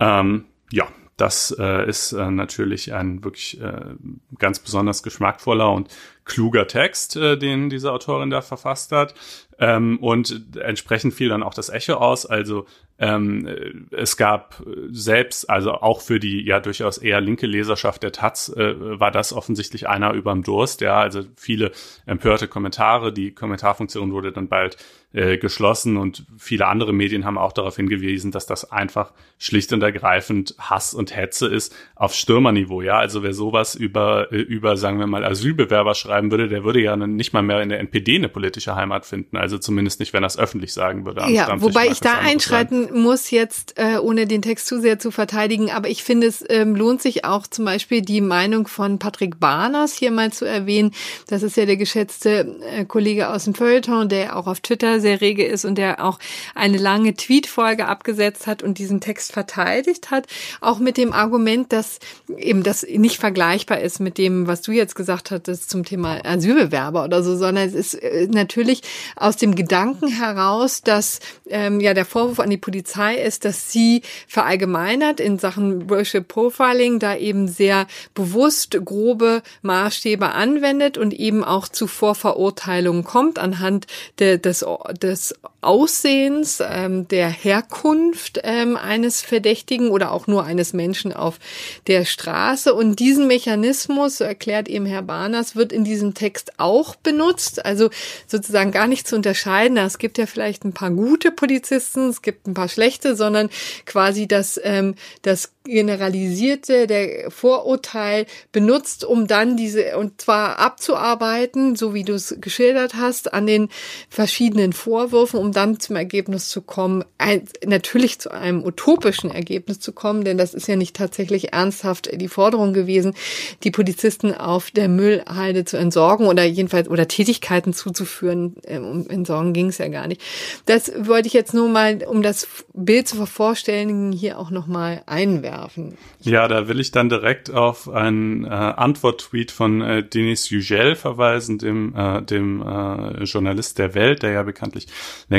Ähm, ja, das äh, ist äh, natürlich ein wirklich äh, ganz besonders geschmackvoller und kluger Text, äh, den diese Autorin da verfasst hat. Ähm, und entsprechend fiel dann auch das Echo aus. Also ähm, es gab selbst, also auch für die ja durchaus eher linke Leserschaft der Taz, äh, war das offensichtlich einer überm Durst. Ja, also viele empörte Kommentare. Die Kommentarfunktion wurde dann bald äh, geschlossen und viele andere Medien haben auch darauf hingewiesen, dass das einfach schlicht und ergreifend Hass und Hetze ist auf Stürmerniveau. Ja, also wer sowas über, äh, über sagen wir mal, Asylbewerber schreibt, schreiben würde, der würde ja nicht mal mehr in der NPD eine politische Heimat finden. Also zumindest nicht, wenn er es öffentlich sagen würde. Ja, wobei ich da einschreiten sein. muss jetzt, äh, ohne den Text zu sehr zu verteidigen. Aber ich finde, es ähm, lohnt sich auch zum Beispiel die Meinung von Patrick Barners hier mal zu erwähnen. Das ist ja der geschätzte äh, Kollege aus dem Feuilleton, der auch auf Twitter sehr rege ist und der auch eine lange Tweetfolge abgesetzt hat und diesen Text verteidigt hat. Auch mit dem Argument, dass eben das nicht vergleichbar ist mit dem, was du jetzt gesagt hattest zum Thema Asylbewerber oder so, sondern es ist äh, natürlich aus dem Gedanken heraus, dass ähm, ja der Vorwurf an die Polizei ist, dass sie verallgemeinert in Sachen Racial Profiling da eben sehr bewusst grobe Maßstäbe anwendet und eben auch zu Vorverurteilungen kommt anhand de, des, des Aussehens, ähm, der Herkunft ähm, eines Verdächtigen oder auch nur eines Menschen auf der Straße. Und diesen Mechanismus, so erklärt eben Herr Barners, wird in diesem Text auch benutzt. Also sozusagen gar nicht zu unterscheiden. Es gibt ja vielleicht ein paar gute Polizisten, es gibt ein paar schlechte, sondern quasi das, ähm, das generalisierte, der Vorurteil benutzt, um dann diese, und zwar abzuarbeiten, so wie du es geschildert hast, an den verschiedenen Vorwürfen, um dann zum Ergebnis zu kommen, ein, natürlich zu einem utopischen Ergebnis zu kommen, denn das ist ja nicht tatsächlich ernsthaft die Forderung gewesen, die Polizisten auf der Müllhalde zu entsorgen oder jedenfalls oder Tätigkeiten zuzuführen. Ähm, um Entsorgen ging es ja gar nicht. Das wollte ich jetzt nur mal, um das Bild zu vervollständigen, hier auch nochmal einwerfen. Ja, da will ich dann direkt auf einen äh, Antwort-Tweet von äh, Denis Yücel verweisen, dem, äh, dem äh, Journalist der Welt, der ja bekanntlich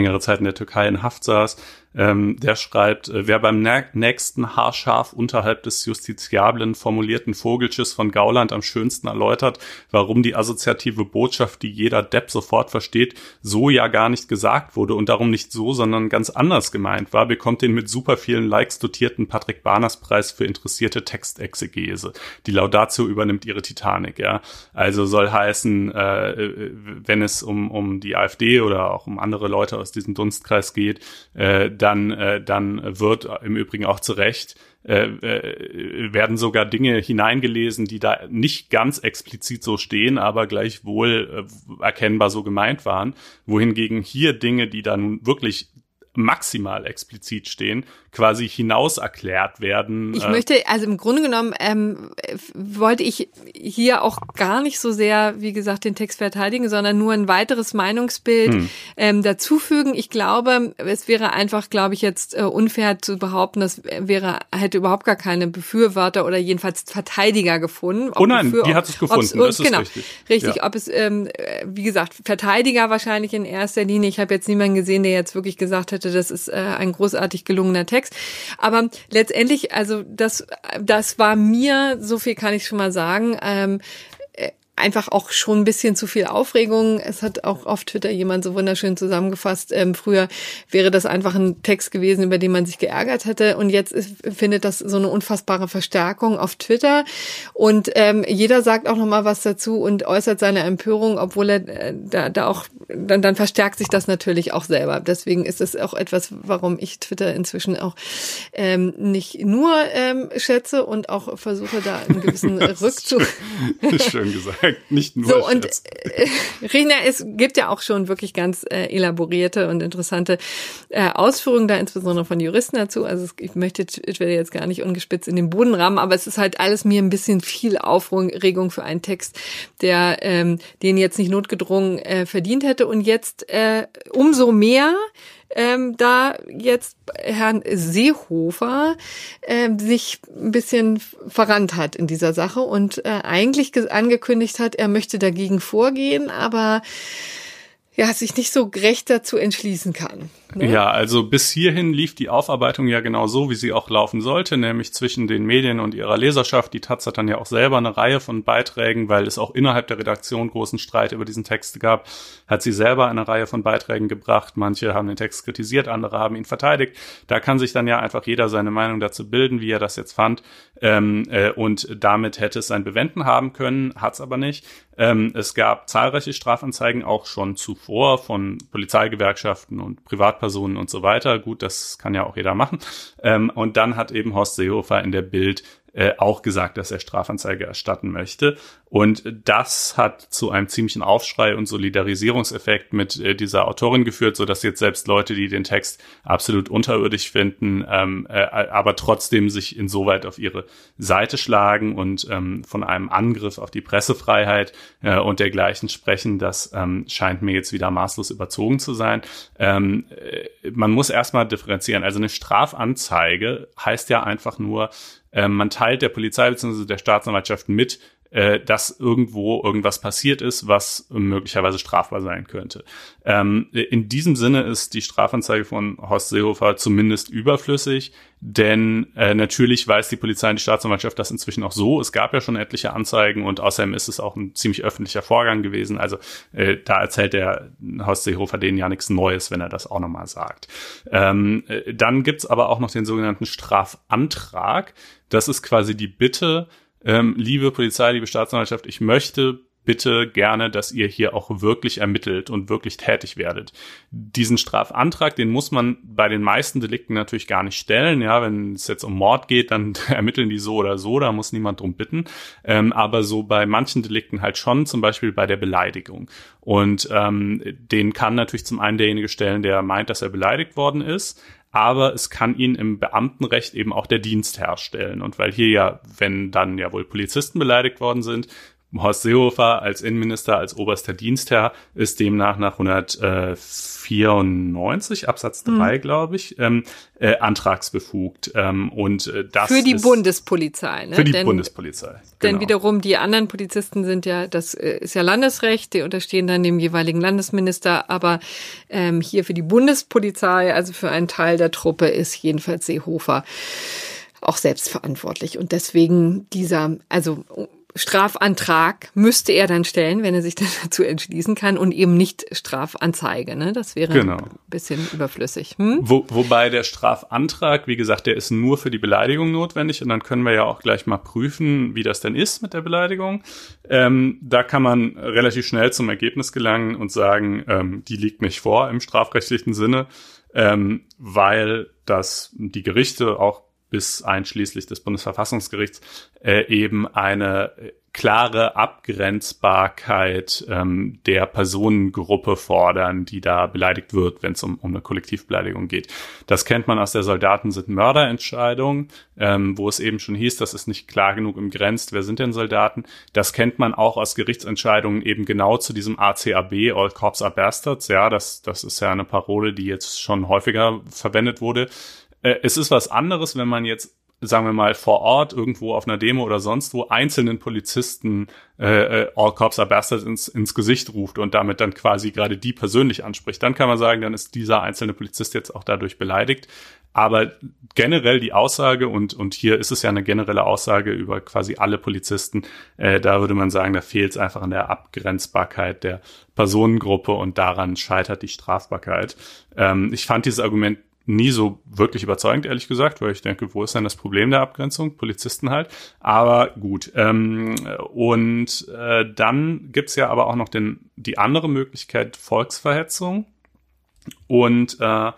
längere Zeit in der Türkei in Haft saß ähm, der schreibt, äh, wer beim nächsten haarscharf unterhalb des justiziablen formulierten Vogelschiss von Gauland am schönsten erläutert, warum die assoziative Botschaft, die jeder Depp sofort versteht, so ja gar nicht gesagt wurde und darum nicht so, sondern ganz anders gemeint war, bekommt den mit super vielen Likes dotierten Patrick Barners Preis für interessierte Textexegese. Die Laudatio übernimmt ihre Titanic, ja. Also soll heißen, äh, wenn es um, um die AfD oder auch um andere Leute aus diesem Dunstkreis geht, äh, dann, äh, dann wird im Übrigen auch zu Recht äh, äh, werden sogar Dinge hineingelesen, die da nicht ganz explizit so stehen, aber gleichwohl äh, erkennbar so gemeint waren. Wohingegen hier Dinge, die dann wirklich maximal explizit stehen, quasi hinaus erklärt werden. Ich äh, möchte, also im Grunde genommen ähm, wollte ich hier auch gar nicht so sehr, wie gesagt, den Text verteidigen, sondern nur ein weiteres Meinungsbild hm. ähm, dazufügen. Ich glaube, es wäre einfach, glaube ich, jetzt äh, unfair zu behaupten, das wäre, hätte überhaupt gar keine Befürworter oder jedenfalls Verteidiger gefunden. oh nein, die hat es gefunden, das ist genau, richtig. Richtig, ja. ob es, ähm, wie gesagt, Verteidiger wahrscheinlich in erster Linie. Ich habe jetzt niemanden gesehen, der jetzt wirklich gesagt hätte, das ist äh, ein großartig gelungener Text. Text. Aber letztendlich, also das, das war mir, so viel kann ich schon mal sagen, ähm, einfach auch schon ein bisschen zu viel Aufregung. Es hat auch auf Twitter jemand so wunderschön zusammengefasst. Ähm, früher wäre das einfach ein Text gewesen, über den man sich geärgert hätte. Und jetzt ist, findet das so eine unfassbare Verstärkung auf Twitter. Und ähm, jeder sagt auch nochmal was dazu und äußert seine Empörung, obwohl er äh, da, da auch, dann, dann verstärkt sich das natürlich auch selber. Deswegen ist es auch etwas, warum ich Twitter inzwischen auch ähm, nicht nur ähm, schätze und auch versuche, da einen gewissen [laughs] Rückzug. Schön gesagt nicht nur. So, und äh, [laughs] Rina, es gibt ja auch schon wirklich ganz äh, elaborierte und interessante äh, Ausführungen da, insbesondere von Juristen dazu. Also ich möchte ich werde jetzt gar nicht ungespitzt in den Boden rammen, aber es ist halt alles mir ein bisschen viel Aufregung für einen Text, der ähm, den jetzt nicht notgedrungen äh, verdient hätte. Und jetzt äh, umso mehr ähm, da jetzt Herrn Seehofer ähm, sich ein bisschen verrannt hat in dieser Sache und äh, eigentlich angekündigt hat, er möchte dagegen vorgehen, aber ja, sich nicht so gerecht dazu entschließen kann. Ne? Ja, also bis hierhin lief die Aufarbeitung ja genau so, wie sie auch laufen sollte, nämlich zwischen den Medien und ihrer Leserschaft. Die Taz hat dann ja auch selber eine Reihe von Beiträgen, weil es auch innerhalb der Redaktion großen Streit über diesen Text gab, hat sie selber eine Reihe von Beiträgen gebracht. Manche haben den Text kritisiert, andere haben ihn verteidigt. Da kann sich dann ja einfach jeder seine Meinung dazu bilden, wie er das jetzt fand. Ähm, äh, und damit hätte es sein Bewenden haben können, hat es aber nicht. Ähm, es gab zahlreiche Strafanzeigen auch schon zuvor von Polizeigewerkschaften und Privat Privatpersonen und so weiter. Gut, das kann ja auch jeder machen. Ähm, und dann hat eben Horst Seehofer in der Bild äh, auch gesagt, dass er Strafanzeige erstatten möchte. Und das hat zu einem ziemlichen Aufschrei und Solidarisierungseffekt mit äh, dieser Autorin geführt, so dass jetzt selbst Leute, die den Text absolut unterirdisch finden, ähm, äh, aber trotzdem sich insoweit auf ihre Seite schlagen und ähm, von einem Angriff auf die Pressefreiheit äh, und dergleichen sprechen. Das ähm, scheint mir jetzt wieder maßlos überzogen zu sein. Ähm, äh, man muss erstmal differenzieren. Also eine Strafanzeige heißt ja einfach nur, äh, man teilt der Polizei bzw. der Staatsanwaltschaft mit, äh, dass irgendwo irgendwas passiert ist, was möglicherweise strafbar sein könnte. Ähm, in diesem Sinne ist die Strafanzeige von Horst Seehofer zumindest überflüssig, denn äh, natürlich weiß die Polizei und die Staatsanwaltschaft das inzwischen auch so. Es gab ja schon etliche Anzeigen und außerdem ist es auch ein ziemlich öffentlicher Vorgang gewesen. Also äh, da erzählt der Horst Seehofer denen ja nichts Neues, wenn er das auch nochmal sagt. Ähm, äh, dann gibt's aber auch noch den sogenannten Strafantrag. Das ist quasi die Bitte, ähm, liebe Polizei, liebe Staatsanwaltschaft, ich möchte bitte gerne, dass ihr hier auch wirklich ermittelt und wirklich tätig werdet. Diesen Strafantrag, den muss man bei den meisten Delikten natürlich gar nicht stellen. Ja, wenn es jetzt um Mord geht, dann [laughs] ermitteln die so oder so, da muss niemand drum bitten. Ähm, aber so bei manchen Delikten halt schon, zum Beispiel bei der Beleidigung. Und ähm, den kann natürlich zum einen derjenige stellen, der meint, dass er beleidigt worden ist aber es kann ihn im Beamtenrecht eben auch der Dienst herstellen. Und weil hier ja, wenn dann ja wohl Polizisten beleidigt worden sind, Horst Seehofer als Innenminister, als oberster Dienstherr ist demnach nach 194 Absatz 3, mhm. glaube ich, ähm, äh, antragsbefugt. Ähm, und äh, das Für die ist, Bundespolizei. Ne? Für die denn, Bundespolizei. Genau. Denn wiederum die anderen Polizisten sind ja, das äh, ist ja Landesrecht, die unterstehen dann dem jeweiligen Landesminister. Aber ähm, hier für die Bundespolizei, also für einen Teil der Truppe, ist jedenfalls Seehofer auch selbstverantwortlich. Und deswegen dieser, also Strafantrag müsste er dann stellen, wenn er sich [laughs] dann dazu entschließen kann und eben nicht Strafanzeige. Ne? Das wäre genau. ein bisschen überflüssig. Hm? Wo, wobei der Strafantrag, wie gesagt, der ist nur für die Beleidigung notwendig und dann können wir ja auch gleich mal prüfen, wie das denn ist mit der Beleidigung. Ähm, da kann man relativ schnell zum Ergebnis gelangen und sagen, ähm, die liegt nicht vor im strafrechtlichen Sinne, ähm, weil das die Gerichte auch bis einschließlich des Bundesverfassungsgerichts äh, eben eine klare Abgrenzbarkeit ähm, der Personengruppe fordern, die da beleidigt wird, wenn es um, um eine Kollektivbeleidigung geht. Das kennt man aus der Soldaten sind Mörderentscheidung, ähm, wo es eben schon hieß, das ist nicht klar genug umgrenzt, wer sind denn Soldaten. Das kennt man auch aus Gerichtsentscheidungen eben genau zu diesem ACAB, All Corps are Bastards. Ja, das, das ist ja eine Parole, die jetzt schon häufiger verwendet wurde. Äh, es ist was anderes, wenn man jetzt sagen wir mal, vor Ort irgendwo auf einer Demo oder sonst wo einzelnen Polizisten äh, äh, All Cops are Bastards ins, ins Gesicht ruft und damit dann quasi gerade die persönlich anspricht. Dann kann man sagen, dann ist dieser einzelne Polizist jetzt auch dadurch beleidigt. Aber generell die Aussage, und, und hier ist es ja eine generelle Aussage über quasi alle Polizisten, äh, da würde man sagen, da fehlt es einfach an der Abgrenzbarkeit der Personengruppe und daran scheitert die Strafbarkeit. Ähm, ich fand dieses Argument nie so wirklich überzeugend, ehrlich gesagt, weil ich denke, wo ist denn das Problem der Abgrenzung? Polizisten halt. Aber gut. Ähm, und äh, dann gibt's ja aber auch noch den, die andere Möglichkeit, Volksverhetzung. Und äh,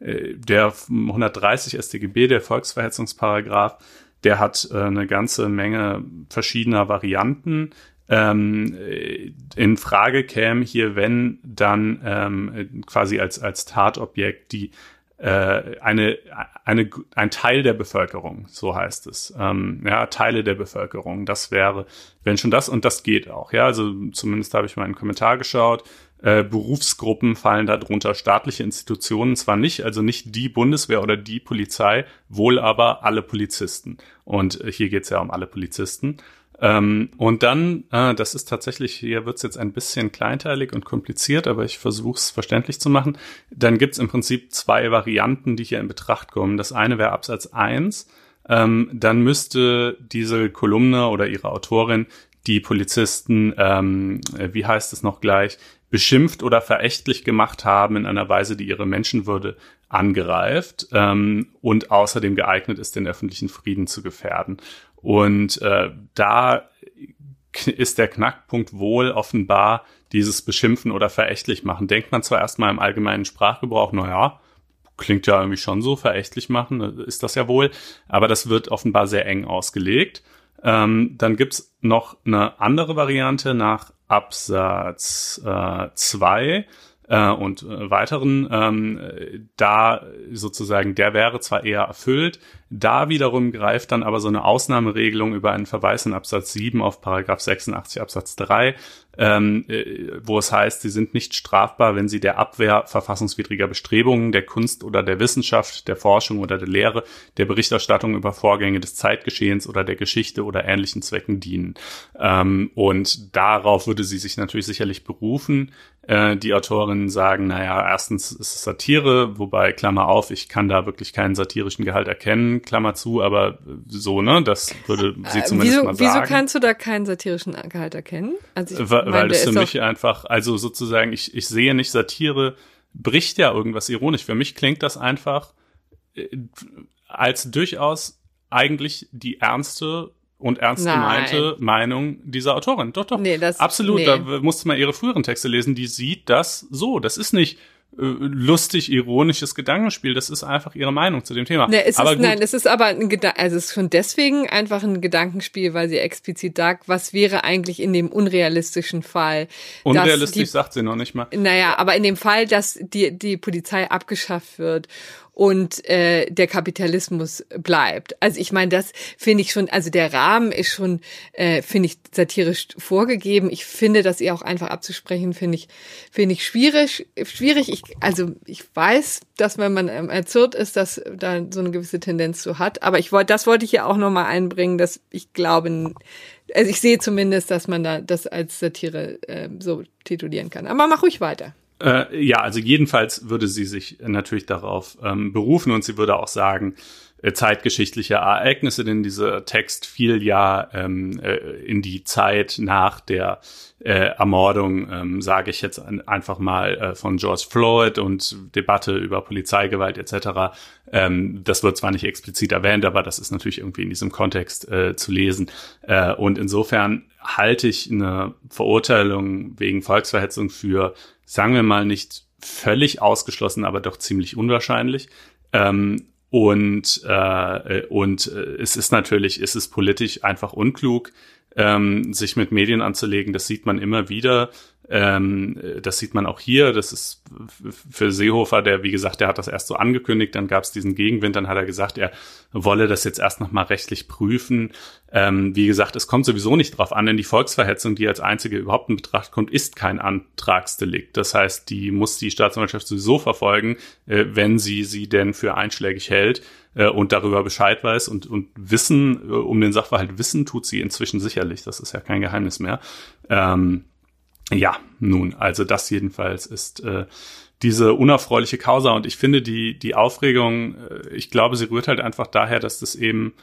der 130 StGB, der Volksverhetzungsparagraph, der hat äh, eine ganze Menge verschiedener Varianten. Ähm, in Frage käme hier, wenn dann ähm, quasi als, als Tatobjekt die äh, eine, eine, ein Teil der Bevölkerung, so heißt es. Ähm, ja, Teile der Bevölkerung. Das wäre, wenn schon das, und das geht auch. Ja, also zumindest habe ich mal einen Kommentar geschaut. Äh, Berufsgruppen fallen darunter, staatliche Institutionen zwar nicht, also nicht die Bundeswehr oder die Polizei, wohl aber alle Polizisten. Und hier geht es ja um alle Polizisten. Ähm, und dann, äh, das ist tatsächlich, hier wird's jetzt ein bisschen kleinteilig und kompliziert, aber ich versuche es verständlich zu machen. Dann gibt's im Prinzip zwei Varianten, die hier in Betracht kommen. Das eine wäre Absatz eins. Ähm, dann müsste diese Kolumne oder ihre Autorin die Polizisten, ähm, wie heißt es noch gleich, beschimpft oder verächtlich gemacht haben in einer Weise, die ihre Menschenwürde angreift ähm, und außerdem geeignet ist, den öffentlichen Frieden zu gefährden. Und äh, da ist der Knackpunkt wohl offenbar dieses Beschimpfen oder verächtlich machen. Denkt man zwar erstmal im allgemeinen Sprachgebrauch, naja, klingt ja irgendwie schon so, verächtlich machen, ist das ja wohl, aber das wird offenbar sehr eng ausgelegt. Ähm, dann gibt's noch eine andere Variante nach Absatz 2. Äh, äh, und äh, weiteren, ähm, da sozusagen, der wäre zwar eher erfüllt, da wiederum greift dann aber so eine Ausnahmeregelung über einen Verweis in Absatz 7 auf Paragraph 86 Absatz 3 ähm, äh, wo es heißt, sie sind nicht strafbar, wenn sie der Abwehr verfassungswidriger Bestrebungen, der Kunst oder der Wissenschaft, der Forschung oder der Lehre, der Berichterstattung über Vorgänge des Zeitgeschehens oder der Geschichte oder ähnlichen Zwecken dienen. Ähm, und darauf würde sie sich natürlich sicherlich berufen. Äh, die Autorinnen sagen, naja, erstens ist es Satire, wobei, Klammer auf, ich kann da wirklich keinen satirischen Gehalt erkennen, Klammer zu, aber so, ne, das würde sie äh, zumindest wieso, mal sagen. Wieso kannst du da keinen satirischen Gehalt erkennen? Also ich weil es für mich einfach, also sozusagen, ich, ich sehe nicht, Satire bricht ja irgendwas ironisch. Für mich klingt das einfach äh, als durchaus eigentlich die ernste und ernst Nein. gemeinte Meinung dieser Autorin. Doch, doch. Nee, das, Absolut. Nee. Da musste man ihre früheren Texte lesen. Die sieht das so. Das ist nicht lustig ironisches Gedankenspiel. Das ist einfach ihre Meinung zu dem Thema. Nee, es ist, nein, es ist aber ein Gedan also es ist schon deswegen einfach ein Gedankenspiel, weil sie explizit sagt, was wäre eigentlich in dem unrealistischen Fall. Unrealistisch die, sagt sie noch nicht mal. Naja, aber in dem Fall, dass die, die Polizei abgeschafft wird und äh, der Kapitalismus bleibt. Also ich meine, das finde ich schon, also der Rahmen ist schon, äh, finde ich, satirisch vorgegeben. Ich finde, das ihr auch einfach abzusprechen, finde ich, finde ich schwierig. Schwierig. Ich, also ich weiß, dass wenn man ähm, erzürnt ist, dass da so eine gewisse Tendenz so hat. Aber ich wollte, das wollte ich ja auch nochmal einbringen, dass ich glaube, also ich sehe zumindest, dass man da das als Satire äh, so titulieren kann. Aber mach ruhig weiter. Äh, ja, also jedenfalls würde sie sich natürlich darauf ähm, berufen und sie würde auch sagen, zeitgeschichtliche Ereignisse, denn dieser Text fiel ja ähm, äh, in die Zeit nach der äh, Ermordung, ähm, sage ich jetzt einfach mal, äh, von George Floyd und Debatte über Polizeigewalt etc. Ähm, das wird zwar nicht explizit erwähnt, aber das ist natürlich irgendwie in diesem Kontext äh, zu lesen. Äh, und insofern halte ich eine Verurteilung wegen Volksverhetzung für sagen wir mal, nicht völlig ausgeschlossen, aber doch ziemlich unwahrscheinlich. Ähm, und äh, und äh, es ist natürlich, es ist politisch einfach unklug, ähm, sich mit Medien anzulegen. Das sieht man immer wieder. Ähm, das sieht man auch hier. Das ist für Seehofer, der, wie gesagt, der hat das erst so angekündigt, dann gab es diesen Gegenwind, dann hat er gesagt, er wolle das jetzt erst nochmal rechtlich prüfen. Ähm, wie gesagt, es kommt sowieso nicht drauf an, denn die Volksverhetzung, die als einzige überhaupt in Betracht kommt, ist kein Antragsdelikt. Das heißt, die muss die Staatsanwaltschaft sowieso verfolgen, äh, wenn sie sie denn für einschlägig hält äh, und darüber Bescheid weiß und, und Wissen, äh, um den Sachverhalt wissen, tut sie inzwischen sicherlich. Das ist ja kein Geheimnis mehr. Ähm, ja, nun, also das jedenfalls ist äh, diese unerfreuliche Causa. Und ich finde die, die Aufregung, äh, ich glaube, sie rührt halt einfach daher, dass das eben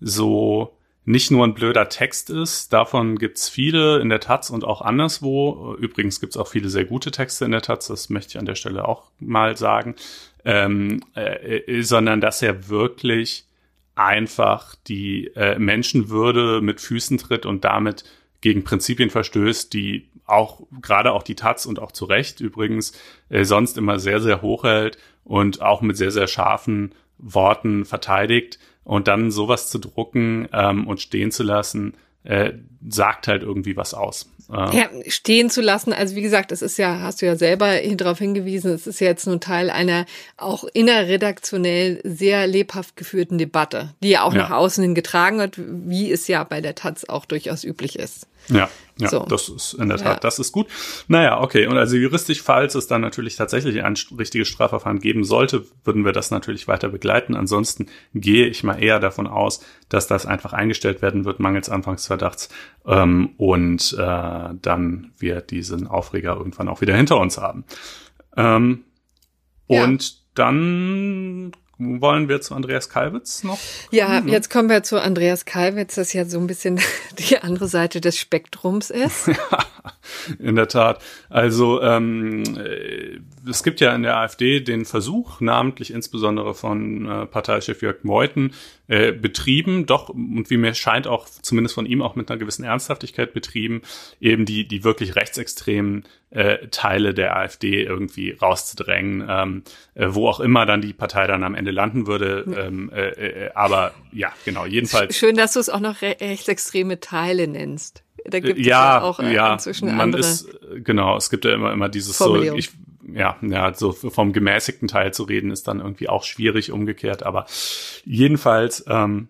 so nicht nur ein blöder Text ist, davon gibt's viele in der Taz und auch anderswo. Übrigens gibt's auch viele sehr gute Texte in der Taz, das möchte ich an der Stelle auch mal sagen, ähm, äh, äh sondern dass er wirklich einfach die äh, Menschenwürde mit Füßen tritt und damit gegen Prinzipien verstößt, die auch gerade auch die Taz und auch zu Recht übrigens äh, sonst immer sehr, sehr hoch hält und auch mit sehr, sehr scharfen Worten verteidigt. Und dann sowas zu drucken ähm, und stehen zu lassen, äh, sagt halt irgendwie was aus. Äh, ja, stehen zu lassen, also wie gesagt, es ist ja, hast du ja selber darauf hingewiesen, es ist ja jetzt nur Teil einer auch innerredaktionell sehr lebhaft geführten Debatte, die ja auch ja. nach außen hin getragen wird, wie es ja bei der Taz auch durchaus üblich ist. Ja, ja, so. das ist in der Tat, ja. das ist gut. Naja, okay. Und also juristisch, falls es dann natürlich tatsächlich ein richtiges Strafverfahren geben sollte, würden wir das natürlich weiter begleiten. Ansonsten gehe ich mal eher davon aus, dass das einfach eingestellt werden wird, mangels Anfangsverdachts. Ähm, und äh, dann wir diesen Aufreger irgendwann auch wieder hinter uns haben. Ähm, ja. Und dann wollen wir zu Andreas Kalwitz noch? Ja, jetzt kommen wir zu Andreas Kalwitz, das ja so ein bisschen [laughs] die andere Seite des Spektrums ist. [laughs] ja, in der Tat. Also ähm, äh, es gibt ja in der AfD den Versuch, namentlich insbesondere von äh, Parteichef Jörg Meuthen, äh, betrieben, doch, und wie mir scheint auch, zumindest von ihm auch mit einer gewissen Ernsthaftigkeit betrieben, eben die, die wirklich rechtsextremen äh, Teile der AfD irgendwie rauszudrängen, ähm, äh, wo auch immer dann die Partei dann am Ende landen würde. Ähm, äh, äh, aber ja, genau, jedenfalls. Schön, dass du es auch noch rechtsextreme Teile nennst. Da gibt ja, es ja auch äh, ja, inzwischen man andere. Ist, genau, es gibt ja immer, immer dieses so, ich, ja, ja, so vom gemäßigten Teil zu reden ist dann irgendwie auch schwierig umgekehrt, aber jedenfalls, ähm,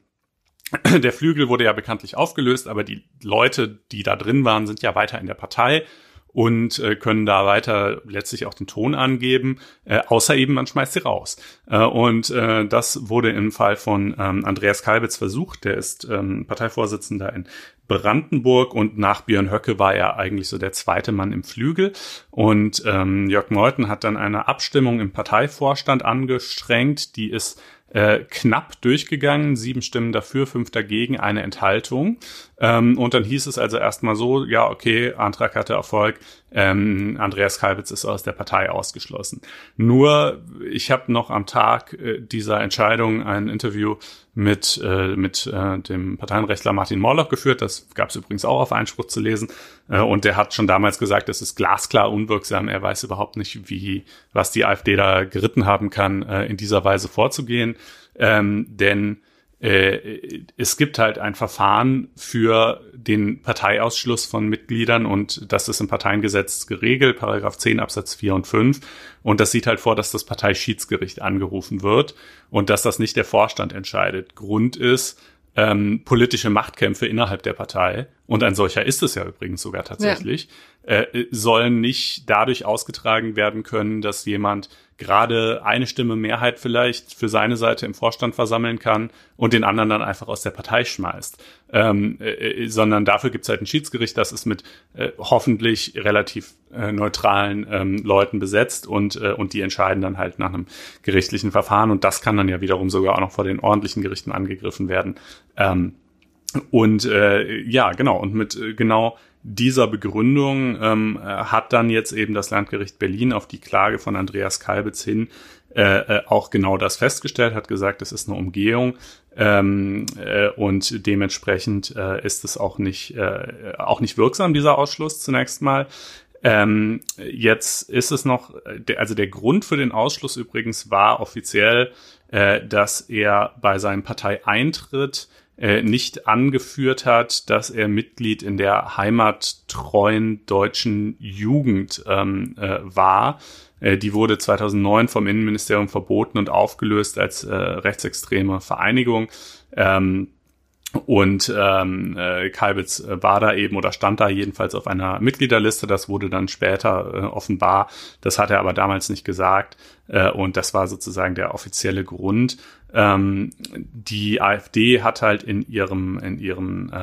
[clears throat] der Flügel wurde ja bekanntlich aufgelöst, aber die Leute, die da drin waren, sind ja weiter in der Partei und äh, können da weiter letztlich auch den Ton angeben, äh, außer eben man schmeißt sie raus. Äh, und äh, das wurde im Fall von ähm, Andreas Kalbitz versucht, der ist ähm, Parteivorsitzender in Brandenburg und nach Björn Höcke war er eigentlich so der zweite Mann im Flügel. Und ähm, Jörg Meuthen hat dann eine Abstimmung im Parteivorstand angestrengt, die ist äh, knapp durchgegangen, sieben Stimmen dafür, fünf dagegen, eine Enthaltung. Ähm, und dann hieß es also erstmal so, ja, okay, Antrag hatte Erfolg, ähm, Andreas Kalbitz ist aus der Partei ausgeschlossen. Nur, ich habe noch am Tag äh, dieser Entscheidung ein Interview mit, äh, mit äh, dem Parteienrechtler Martin Morlock geführt. Das gab es übrigens auch auf Einspruch zu lesen. Äh, und der hat schon damals gesagt, das ist glasklar unwirksam. Er weiß überhaupt nicht, wie, was die AfD da geritten haben kann, äh, in dieser Weise vorzugehen. Ähm, denn äh, es gibt halt ein Verfahren für den Parteiausschluss von Mitgliedern und das ist im Parteiengesetz geregelt, Paragraph 10 Absatz 4 und 5. Und das sieht halt vor, dass das Parteischiedsgericht angerufen wird und dass das nicht der Vorstand entscheidet. Grund ist, ähm, politische Machtkämpfe innerhalb der Partei, und ein solcher ist es ja übrigens sogar tatsächlich, ja. äh, sollen nicht dadurch ausgetragen werden können, dass jemand gerade eine Stimme Mehrheit vielleicht für seine Seite im Vorstand versammeln kann und den anderen dann einfach aus der Partei schmeißt. Ähm, äh, äh sondern dafür gibt es halt ein Schiedsgericht, das ist mit äh, hoffentlich relativ äh, neutralen ähm, Leuten besetzt und, äh, und die entscheiden dann halt nach einem gerichtlichen Verfahren und das kann dann ja wiederum sogar auch noch vor den ordentlichen Gerichten angegriffen werden. Ähm, und äh, ja, genau, und mit äh, genau dieser Begründung ähm, hat dann jetzt eben das Landgericht Berlin auf die Klage von Andreas Kalbitz hin äh, äh, auch genau das festgestellt, hat gesagt, es ist eine Umgehung ähm, äh, und dementsprechend äh, ist es auch nicht äh, auch nicht wirksam dieser Ausschluss zunächst mal. Ähm, jetzt ist es noch, also der Grund für den Ausschluss übrigens war offiziell, äh, dass er bei seinem Parteieintritt äh, nicht angeführt hat, dass er Mitglied in der heimattreuen deutschen Jugend ähm, äh, war. Äh, die wurde 2009 vom Innenministerium verboten und aufgelöst als äh, rechtsextreme Vereinigung. Ähm, und ähm, äh, Kalbitz war da eben oder stand da jedenfalls auf einer Mitgliederliste. Das wurde dann später äh, offenbar. Das hat er aber damals nicht gesagt. Äh, und das war sozusagen der offizielle Grund. Ähm, die AfD hat halt in ihrem, in ihrem, äh,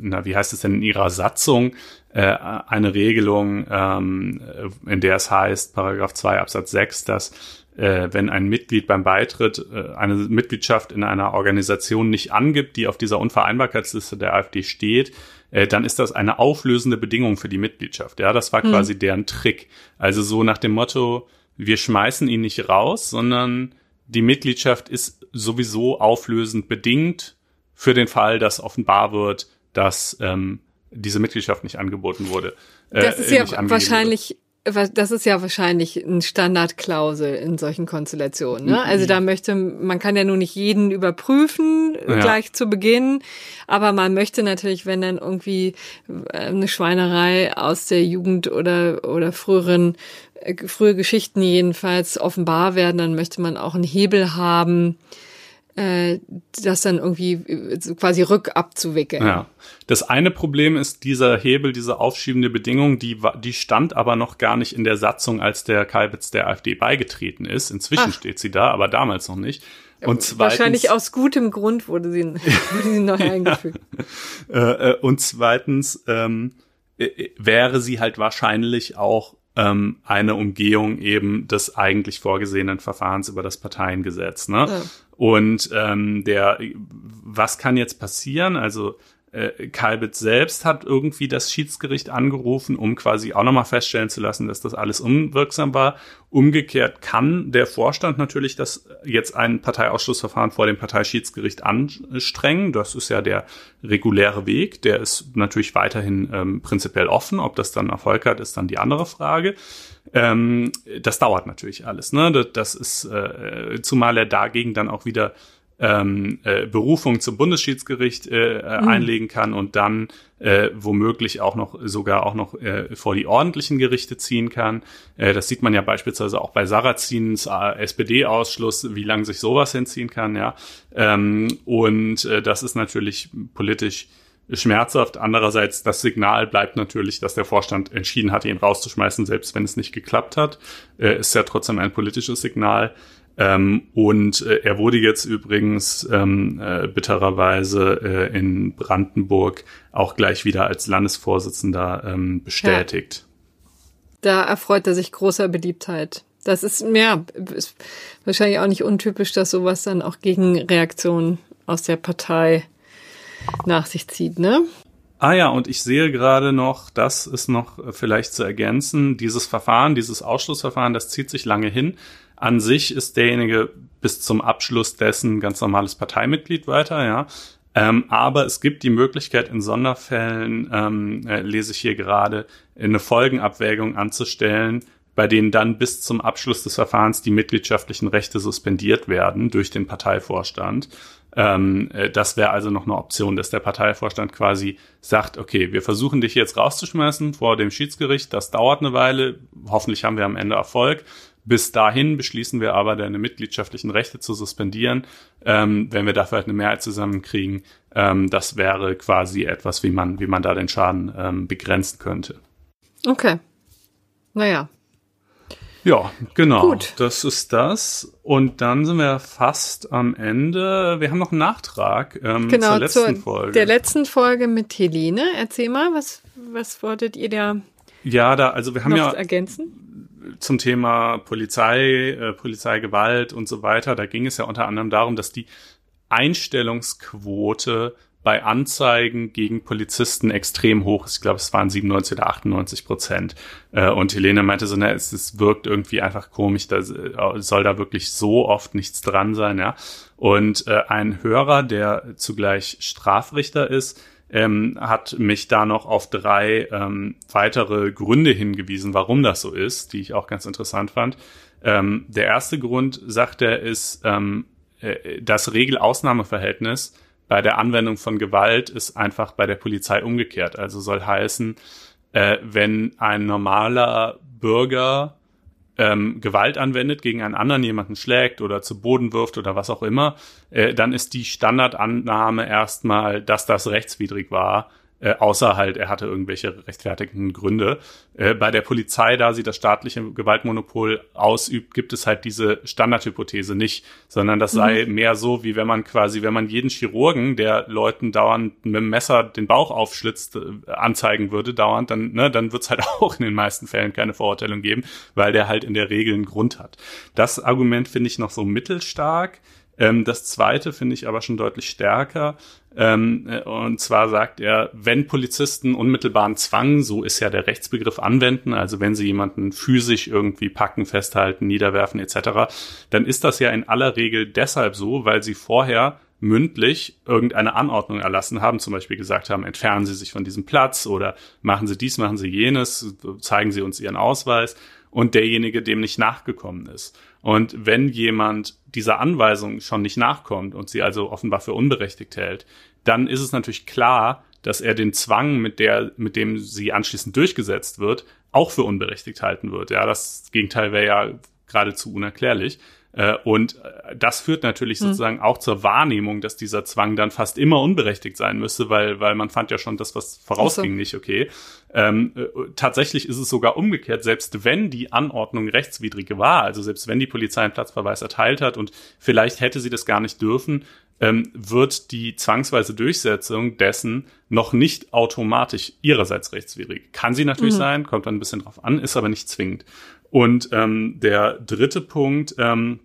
na, wie heißt es denn, in ihrer Satzung äh, eine Regelung, ähm, in der es heißt, Paragraph 2 Absatz 6, dass äh, wenn ein Mitglied beim Beitritt äh, eine Mitgliedschaft in einer Organisation nicht angibt, die auf dieser Unvereinbarkeitsliste der AfD steht, äh, dann ist das eine auflösende Bedingung für die Mitgliedschaft. Ja, das war hm. quasi deren Trick. Also so nach dem Motto, wir schmeißen ihn nicht raus, sondern die Mitgliedschaft ist sowieso auflösend bedingt für den Fall, dass offenbar wird, dass ähm, diese Mitgliedschaft nicht angeboten wurde. Äh, das ist ja wahrscheinlich das ist ja wahrscheinlich ein Standardklausel in solchen Konstellationen. Ne? Also da möchte man kann ja nur nicht jeden überprüfen ja. gleich zu Beginn, aber man möchte natürlich, wenn dann irgendwie äh, eine Schweinerei aus der Jugend oder oder früheren äh, frühe Geschichten jedenfalls offenbar werden, dann möchte man auch einen Hebel haben, äh, das dann irgendwie äh, quasi rückabzuwickeln. Ja. Das eine Problem ist dieser Hebel, diese aufschiebende Bedingung, die, die stand aber noch gar nicht in der Satzung, als der Kalbitz der AfD beigetreten ist. Inzwischen Ach. steht sie da, aber damals noch nicht. Und zweitens, Wahrscheinlich aus gutem Grund wurde sie, [laughs] wurde sie neu eingefügt. [laughs] Äh, äh, und zweitens ähm, wäre sie halt wahrscheinlich auch ähm, eine Umgehung eben des eigentlich vorgesehenen Verfahrens über das Parteiengesetz. Ne? Ja. Und ähm, der, was kann jetzt passieren? Also äh, Kalbitz selbst hat irgendwie das Schiedsgericht angerufen, um quasi auch nochmal feststellen zu lassen, dass das alles unwirksam war. Umgekehrt kann der Vorstand natürlich das jetzt ein Parteiausschlussverfahren vor dem Parteischiedsgericht anstrengen. Das ist ja der reguläre Weg. Der ist natürlich weiterhin ähm, prinzipiell offen. Ob das dann Erfolg hat, ist dann die andere Frage. Ähm, das dauert natürlich alles. Ne? Das ist, äh, zumal er dagegen dann auch wieder ähm, äh, Berufung zum Bundesschiedsgericht äh, mhm. einlegen kann und dann äh, womöglich auch noch sogar auch noch äh, vor die ordentlichen Gerichte ziehen kann. Äh, das sieht man ja beispielsweise auch bei Sarrazins äh, SPD-Ausschluss, wie lange sich sowas hinziehen kann, ja. Ähm, und äh, das ist natürlich politisch schmerzhaft. Andererseits, das Signal bleibt natürlich, dass der Vorstand entschieden hat, ihn rauszuschmeißen, selbst wenn es nicht geklappt hat. Äh, ist ja trotzdem ein politisches Signal. Ähm, und äh, er wurde jetzt übrigens ähm, äh, bittererweise äh, in Brandenburg auch gleich wieder als Landesvorsitzender ähm, bestätigt. Ja. Da erfreut er sich großer Beliebtheit. Das ist, ja, ist wahrscheinlich auch nicht untypisch, dass sowas dann auch gegen Reaktionen aus der Partei nach sich zieht, ne? Ah ja, und ich sehe gerade noch, das ist noch vielleicht zu ergänzen, dieses Verfahren, dieses Ausschlussverfahren, das zieht sich lange hin. An sich ist derjenige bis zum Abschluss dessen ganz normales Parteimitglied weiter, ja. Ähm, aber es gibt die Möglichkeit, in Sonderfällen, ähm, äh, lese ich hier gerade, eine Folgenabwägung anzustellen, bei denen dann bis zum Abschluss des Verfahrens die mitgliedschaftlichen Rechte suspendiert werden durch den Parteivorstand. Ähm, äh, das wäre also noch eine Option, dass der Parteivorstand quasi sagt, okay, wir versuchen dich jetzt rauszuschmeißen vor dem Schiedsgericht, das dauert eine Weile, hoffentlich haben wir am Ende Erfolg. Bis dahin beschließen wir aber, deine mitgliedschaftlichen Rechte zu suspendieren, ähm, wenn wir dafür halt eine Mehrheit zusammenkriegen. Ähm, das wäre quasi etwas, wie man, wie man da den Schaden ähm, begrenzen könnte. Okay. Naja, ja, genau. Gut. Das ist das. Und dann sind wir fast am Ende. Wir haben noch einen Nachtrag ähm, genau, zur letzten zur, Folge. Der letzten Folge mit Helene. Erzähl mal, was, was wolltet ihr da? Ja, da, also wir haben ja ergänzen? zum Thema Polizei, äh, Polizeigewalt und so weiter. Da ging es ja unter anderem darum, dass die Einstellungsquote bei Anzeigen gegen Polizisten extrem hoch ist. Ich glaube, es waren 97 oder 98 Prozent. Äh, und Helene meinte so, ne, es, es wirkt irgendwie einfach komisch, da äh, soll da wirklich so oft nichts dran sein, ja. Und äh, ein Hörer, der zugleich Strafrichter ist, ähm, hat mich da noch auf drei ähm, weitere Gründe hingewiesen, warum das so ist, die ich auch ganz interessant fand. Ähm, der erste Grund, sagt er, ist ähm, äh, das Regel-Ausnahmeverhältnis bei der Anwendung von Gewalt ist einfach bei der Polizei umgekehrt. Also soll heißen, äh, wenn ein normaler Bürger ähm, Gewalt anwendet, gegen einen anderen jemanden schlägt oder zu Boden wirft oder was auch immer, äh, dann ist die Standardannahme erstmal, dass das rechtswidrig war äh, außer halt, er hatte irgendwelche rechtfertigenden Gründe. Äh, bei der Polizei, da sie das staatliche Gewaltmonopol ausübt, gibt es halt diese Standardhypothese nicht, sondern das mhm. sei mehr so, wie wenn man quasi, wenn man jeden Chirurgen, der Leuten dauernd mit dem Messer den Bauch aufschlitzt, äh, anzeigen würde, dauernd, dann, ne, dann wird es halt [laughs] auch in den meisten Fällen keine Verurteilung geben, weil der halt in der Regel einen Grund hat. Das Argument finde ich noch so mittelstark. Ähm, das zweite finde ich aber schon deutlich stärker. Ähm, äh, und zwar sagt er, wenn Polizisten unmittelbaren Zwang, so ist ja der Rechtsbegriff, anwenden, also wenn sie jemanden physisch irgendwie packen, festhalten, niederwerfen etc., dann ist das ja in aller Regel deshalb so, weil sie vorher mündlich irgendeine Anordnung erlassen haben, zum Beispiel gesagt haben, entfernen Sie sich von diesem Platz oder machen Sie dies, machen Sie jenes, zeigen Sie uns Ihren Ausweis und derjenige dem nicht nachgekommen ist. Und wenn jemand dieser Anweisung schon nicht nachkommt und sie also offenbar für unberechtigt hält, dann ist es natürlich klar, dass er den Zwang, mit der, mit dem sie anschließend durchgesetzt wird, auch für unberechtigt halten wird. Ja, das Gegenteil wäre ja geradezu unerklärlich. Äh, und äh, das führt natürlich mhm. sozusagen auch zur Wahrnehmung, dass dieser Zwang dann fast immer unberechtigt sein müsste, weil, weil man fand ja schon, dass was vorausging, nicht okay. Ähm, äh, tatsächlich ist es sogar umgekehrt, selbst wenn die Anordnung rechtswidrige war, also selbst wenn die Polizei einen Platzverweis erteilt hat und vielleicht hätte sie das gar nicht dürfen, ähm, wird die zwangsweise Durchsetzung dessen noch nicht automatisch ihrerseits rechtswidrig. Kann sie natürlich mhm. sein, kommt dann ein bisschen drauf an, ist aber nicht zwingend. Und ähm, der dritte Punkt, ähm,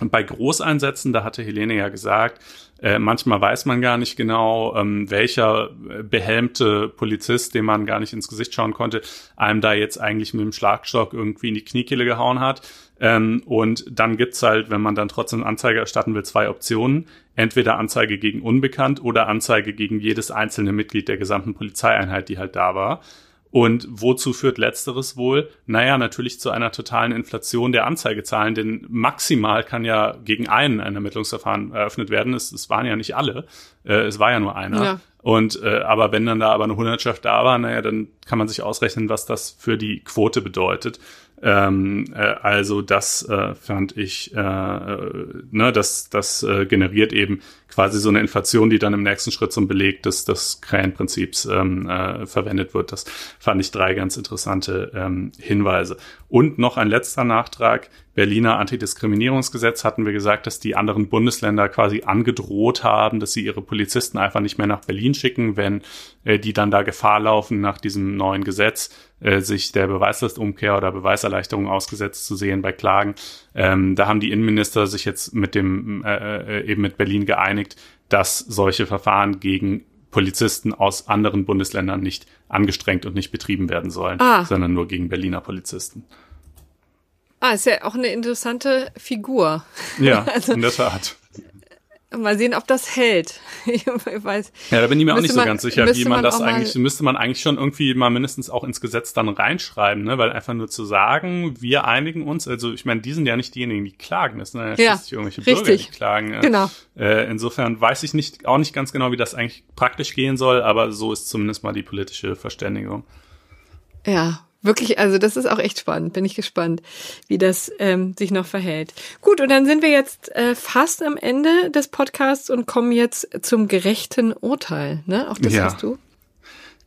bei Großeinsätzen, da hatte Helene ja gesagt, äh, manchmal weiß man gar nicht genau, ähm, welcher behelmte Polizist, dem man gar nicht ins Gesicht schauen konnte, einem da jetzt eigentlich mit dem Schlagstock irgendwie in die Kniekehle gehauen hat. Ähm, und dann gibt's halt, wenn man dann trotzdem Anzeige erstatten will, zwei Optionen. Entweder Anzeige gegen Unbekannt oder Anzeige gegen jedes einzelne Mitglied der gesamten Polizeieinheit, die halt da war. Und wozu führt letzteres wohl? Naja, natürlich zu einer totalen Inflation der Anzeigezahlen, denn maximal kann ja gegen einen ein Ermittlungsverfahren eröffnet werden. Es, es waren ja nicht alle, äh, es war ja nur einer. Ja. Und äh, aber wenn dann da aber eine Hundertschaft da war, naja, dann kann man sich ausrechnen, was das für die Quote bedeutet. Ähm, äh, also das äh, fand ich, äh, äh, ne, das, das äh, generiert eben quasi so eine Inflation, die dann im nächsten Schritt zum Beleg des, des Krähenprinzips ähm, äh, verwendet wird. Das fand ich drei ganz interessante ähm, Hinweise. Und noch ein letzter Nachtrag. Berliner Antidiskriminierungsgesetz hatten wir gesagt, dass die anderen Bundesländer quasi angedroht haben, dass sie ihre Polizisten einfach nicht mehr nach Berlin schicken, wenn äh, die dann da Gefahr laufen, nach diesem neuen Gesetz äh, sich der Beweislastumkehr oder Beweiserleichterung ausgesetzt zu sehen bei Klagen. Ähm, da haben die Innenminister sich jetzt mit dem äh, äh eben mit Berlin geeinigt, dass solche Verfahren gegen Polizisten aus anderen Bundesländern nicht angestrengt und nicht betrieben werden sollen, ah. sondern nur gegen Berliner Polizisten. Ah, ist ja auch eine interessante Figur. Ja, [laughs] also, in der Tat. Mal sehen, ob das hält. [laughs] Ich weiß. Ja, da bin ich mir auch nicht so man, ganz sicher, wie man, man das eigentlich, müsste man eigentlich schon irgendwie mal mindestens auch ins Gesetz dann reinschreiben, ne? Weil einfach nur zu sagen, wir einigen uns, also ich meine, die sind ja nicht diejenigen, die klagen, das sind ja, ja irgendwelche richtig. Bürger, die klagen. Genau. Äh, insofern weiß ich nicht, auch nicht ganz genau, wie das eigentlich praktisch gehen soll, aber so ist zumindest mal die politische Verständigung. Ja, Wirklich, also das ist auch echt spannend. Bin ich gespannt, wie das ähm, sich noch verhält. Gut, und dann sind wir jetzt äh, fast am Ende des Podcasts und kommen jetzt zum gerechten Urteil. Ne? Auch das ja. hast du.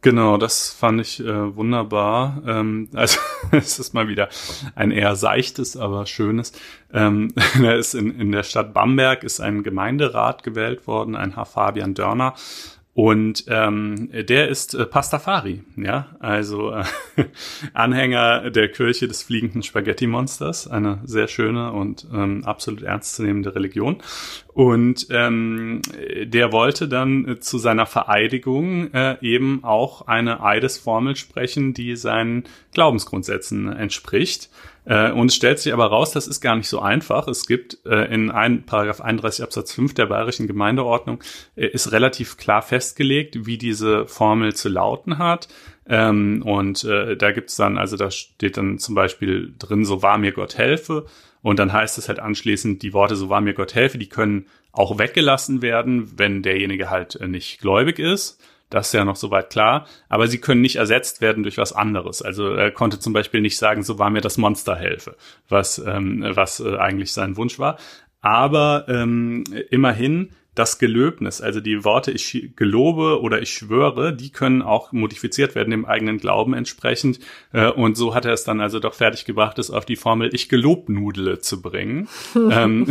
Genau, das fand ich äh, wunderbar. Ähm, also [laughs] es ist mal wieder ein eher seichtes, aber schönes. Ähm, da [laughs] ist in, in der Stadt Bamberg ist ein Gemeinderat gewählt worden, ein Herr Fabian Dörner. Und ähm, der ist äh, Pastafari, ja, also äh, [laughs] Anhänger der Kirche des fliegenden Spaghetti-Monsters, eine sehr schöne und ähm, absolut ernstzunehmende Religion. Und ähm, der wollte dann äh, zu seiner Vereidigung äh, eben auch eine Eidesformel sprechen, die seinen Glaubensgrundsätzen entspricht. Äh, und es stellt sich aber raus, das ist gar nicht so einfach. Es gibt äh, in ein, Paragraph 31 Absatz 5 der Bayerischen Gemeindeordnung äh, ist relativ klar festgelegt, wie diese Formel zu lauten hat. Ähm, und da gibt's dann, also da steht dann zum Beispiel drin, so wahr mir Gott helfe. Und dann heißt es halt anschließend, die Worte so wahr mir Gott helfe, die können auch weggelassen werden, wenn derjenige halt nicht gläubig ist. Das ist ja noch soweit klar. Aber sie können nicht ersetzt werden durch was anderes. Also er konnte zum Beispiel nicht sagen, so war mir das Monster helfe, was, ähm, was äh, eigentlich sein Wunsch war. Aber ähm, immerhin das Gelöbnis, also die Worte ich gelobe oder ich schwöre, die können auch modifiziert werden dem eigenen Glauben entsprechend. Äh, und so hat er es dann also doch fertig gebracht, es auf die Formel ich gelobnudele zu bringen. [laughs] ähm,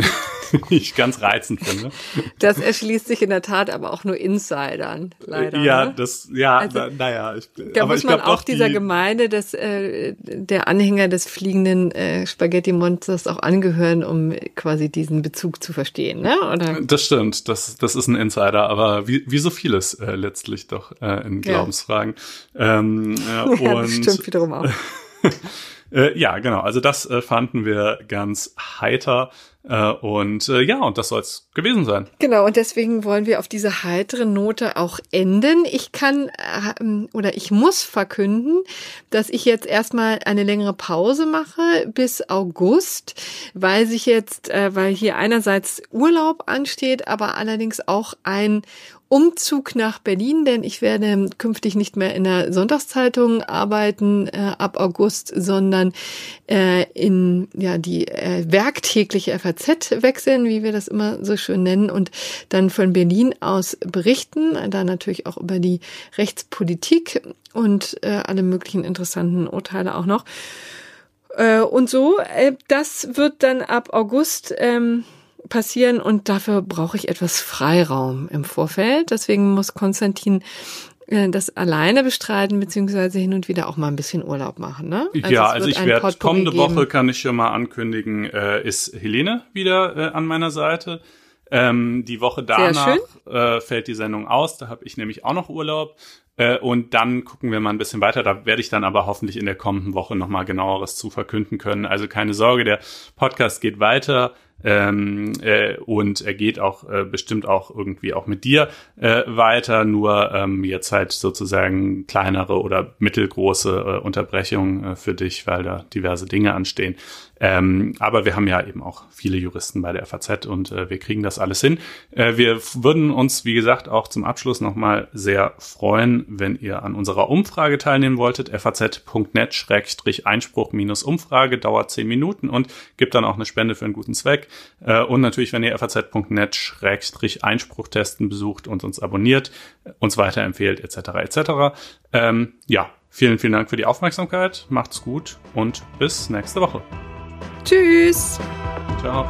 [laughs] ich ganz reizend finde. Das erschließt sich in der Tat aber auch nur Insidern, leider. Ja, ne? das, ja, also, na, naja. Ich, da muss man auch dieser die, Gemeinde des, äh, der Anhänger des fliegenden äh, Spaghetti-Monsters auch angehören, um quasi diesen Bezug zu verstehen, ne? Oder? Das stimmt, das, das ist ein Insider, aber wie, wie so vieles äh, letztlich doch äh, in Glaubensfragen. Ja. Ähm, äh, [laughs] ja, das stimmt wiederum auch. [laughs] Äh, ja, genau. Also das äh, fanden wir ganz heiter. Äh, und äh, ja, und das soll es gewesen sein. Genau, und deswegen wollen wir auf diese heitere Note auch enden. Ich kann äh, oder ich muss verkünden, dass ich jetzt erstmal eine längere Pause mache bis August, weil sich jetzt, äh, weil hier einerseits Urlaub ansteht, aber allerdings auch ein Umzug nach Berlin, denn ich werde künftig nicht mehr in der Sonntagszeitung arbeiten äh, ab August, sondern äh, in ja die äh, werktägliche FAZ wechseln, wie wir das immer so schön nennen, und dann von Berlin aus berichten, da natürlich auch über die Rechtspolitik und äh, alle möglichen interessanten Urteile auch noch. Äh, und so, äh, das wird dann ab August ähm, passieren und dafür brauche ich etwas Freiraum im Vorfeld. Deswegen muss Konstantin das alleine bestreiten, beziehungsweise hin und wieder auch mal ein bisschen Urlaub machen, ne? Also ja, also ich werde kommende geben. Woche kann ich schon mal ankündigen, äh, ist Helene wieder äh, an meiner Seite. Ähm, die Woche danach äh, fällt die Sendung aus, da habe ich nämlich auch noch Urlaub. Äh, und dann gucken wir mal ein bisschen weiter. Da werde ich dann aber hoffentlich in der kommenden Woche nochmal genaueres zu verkünden können. Also keine Sorge, der Podcast geht weiter. Ähm, äh, und er geht auch äh, bestimmt auch irgendwie auch mit dir äh, weiter, nur ähm, jetzt halt sozusagen kleinere oder mittelgroße äh, Unterbrechungen äh, für dich, weil da diverse Dinge anstehen. Ähm, aber wir haben ja eben auch viele Juristen bei der FAZ und äh, wir kriegen das alles hin. Äh, wir würden uns, wie gesagt, auch zum Abschluss nochmal sehr freuen, wenn ihr an unserer Umfrage teilnehmen wolltet. faz.net-einspruch-umfrage dauert zehn Minuten und gibt dann auch eine Spende für einen guten Zweck. Äh, und natürlich, wenn ihr faz.net-einspruch-testen besucht und uns abonniert, uns weiterempfehlt, etc. etc. Ähm, ja, vielen, vielen Dank für die Aufmerksamkeit. Macht's gut und bis nächste Woche. Tschüss. Ciao.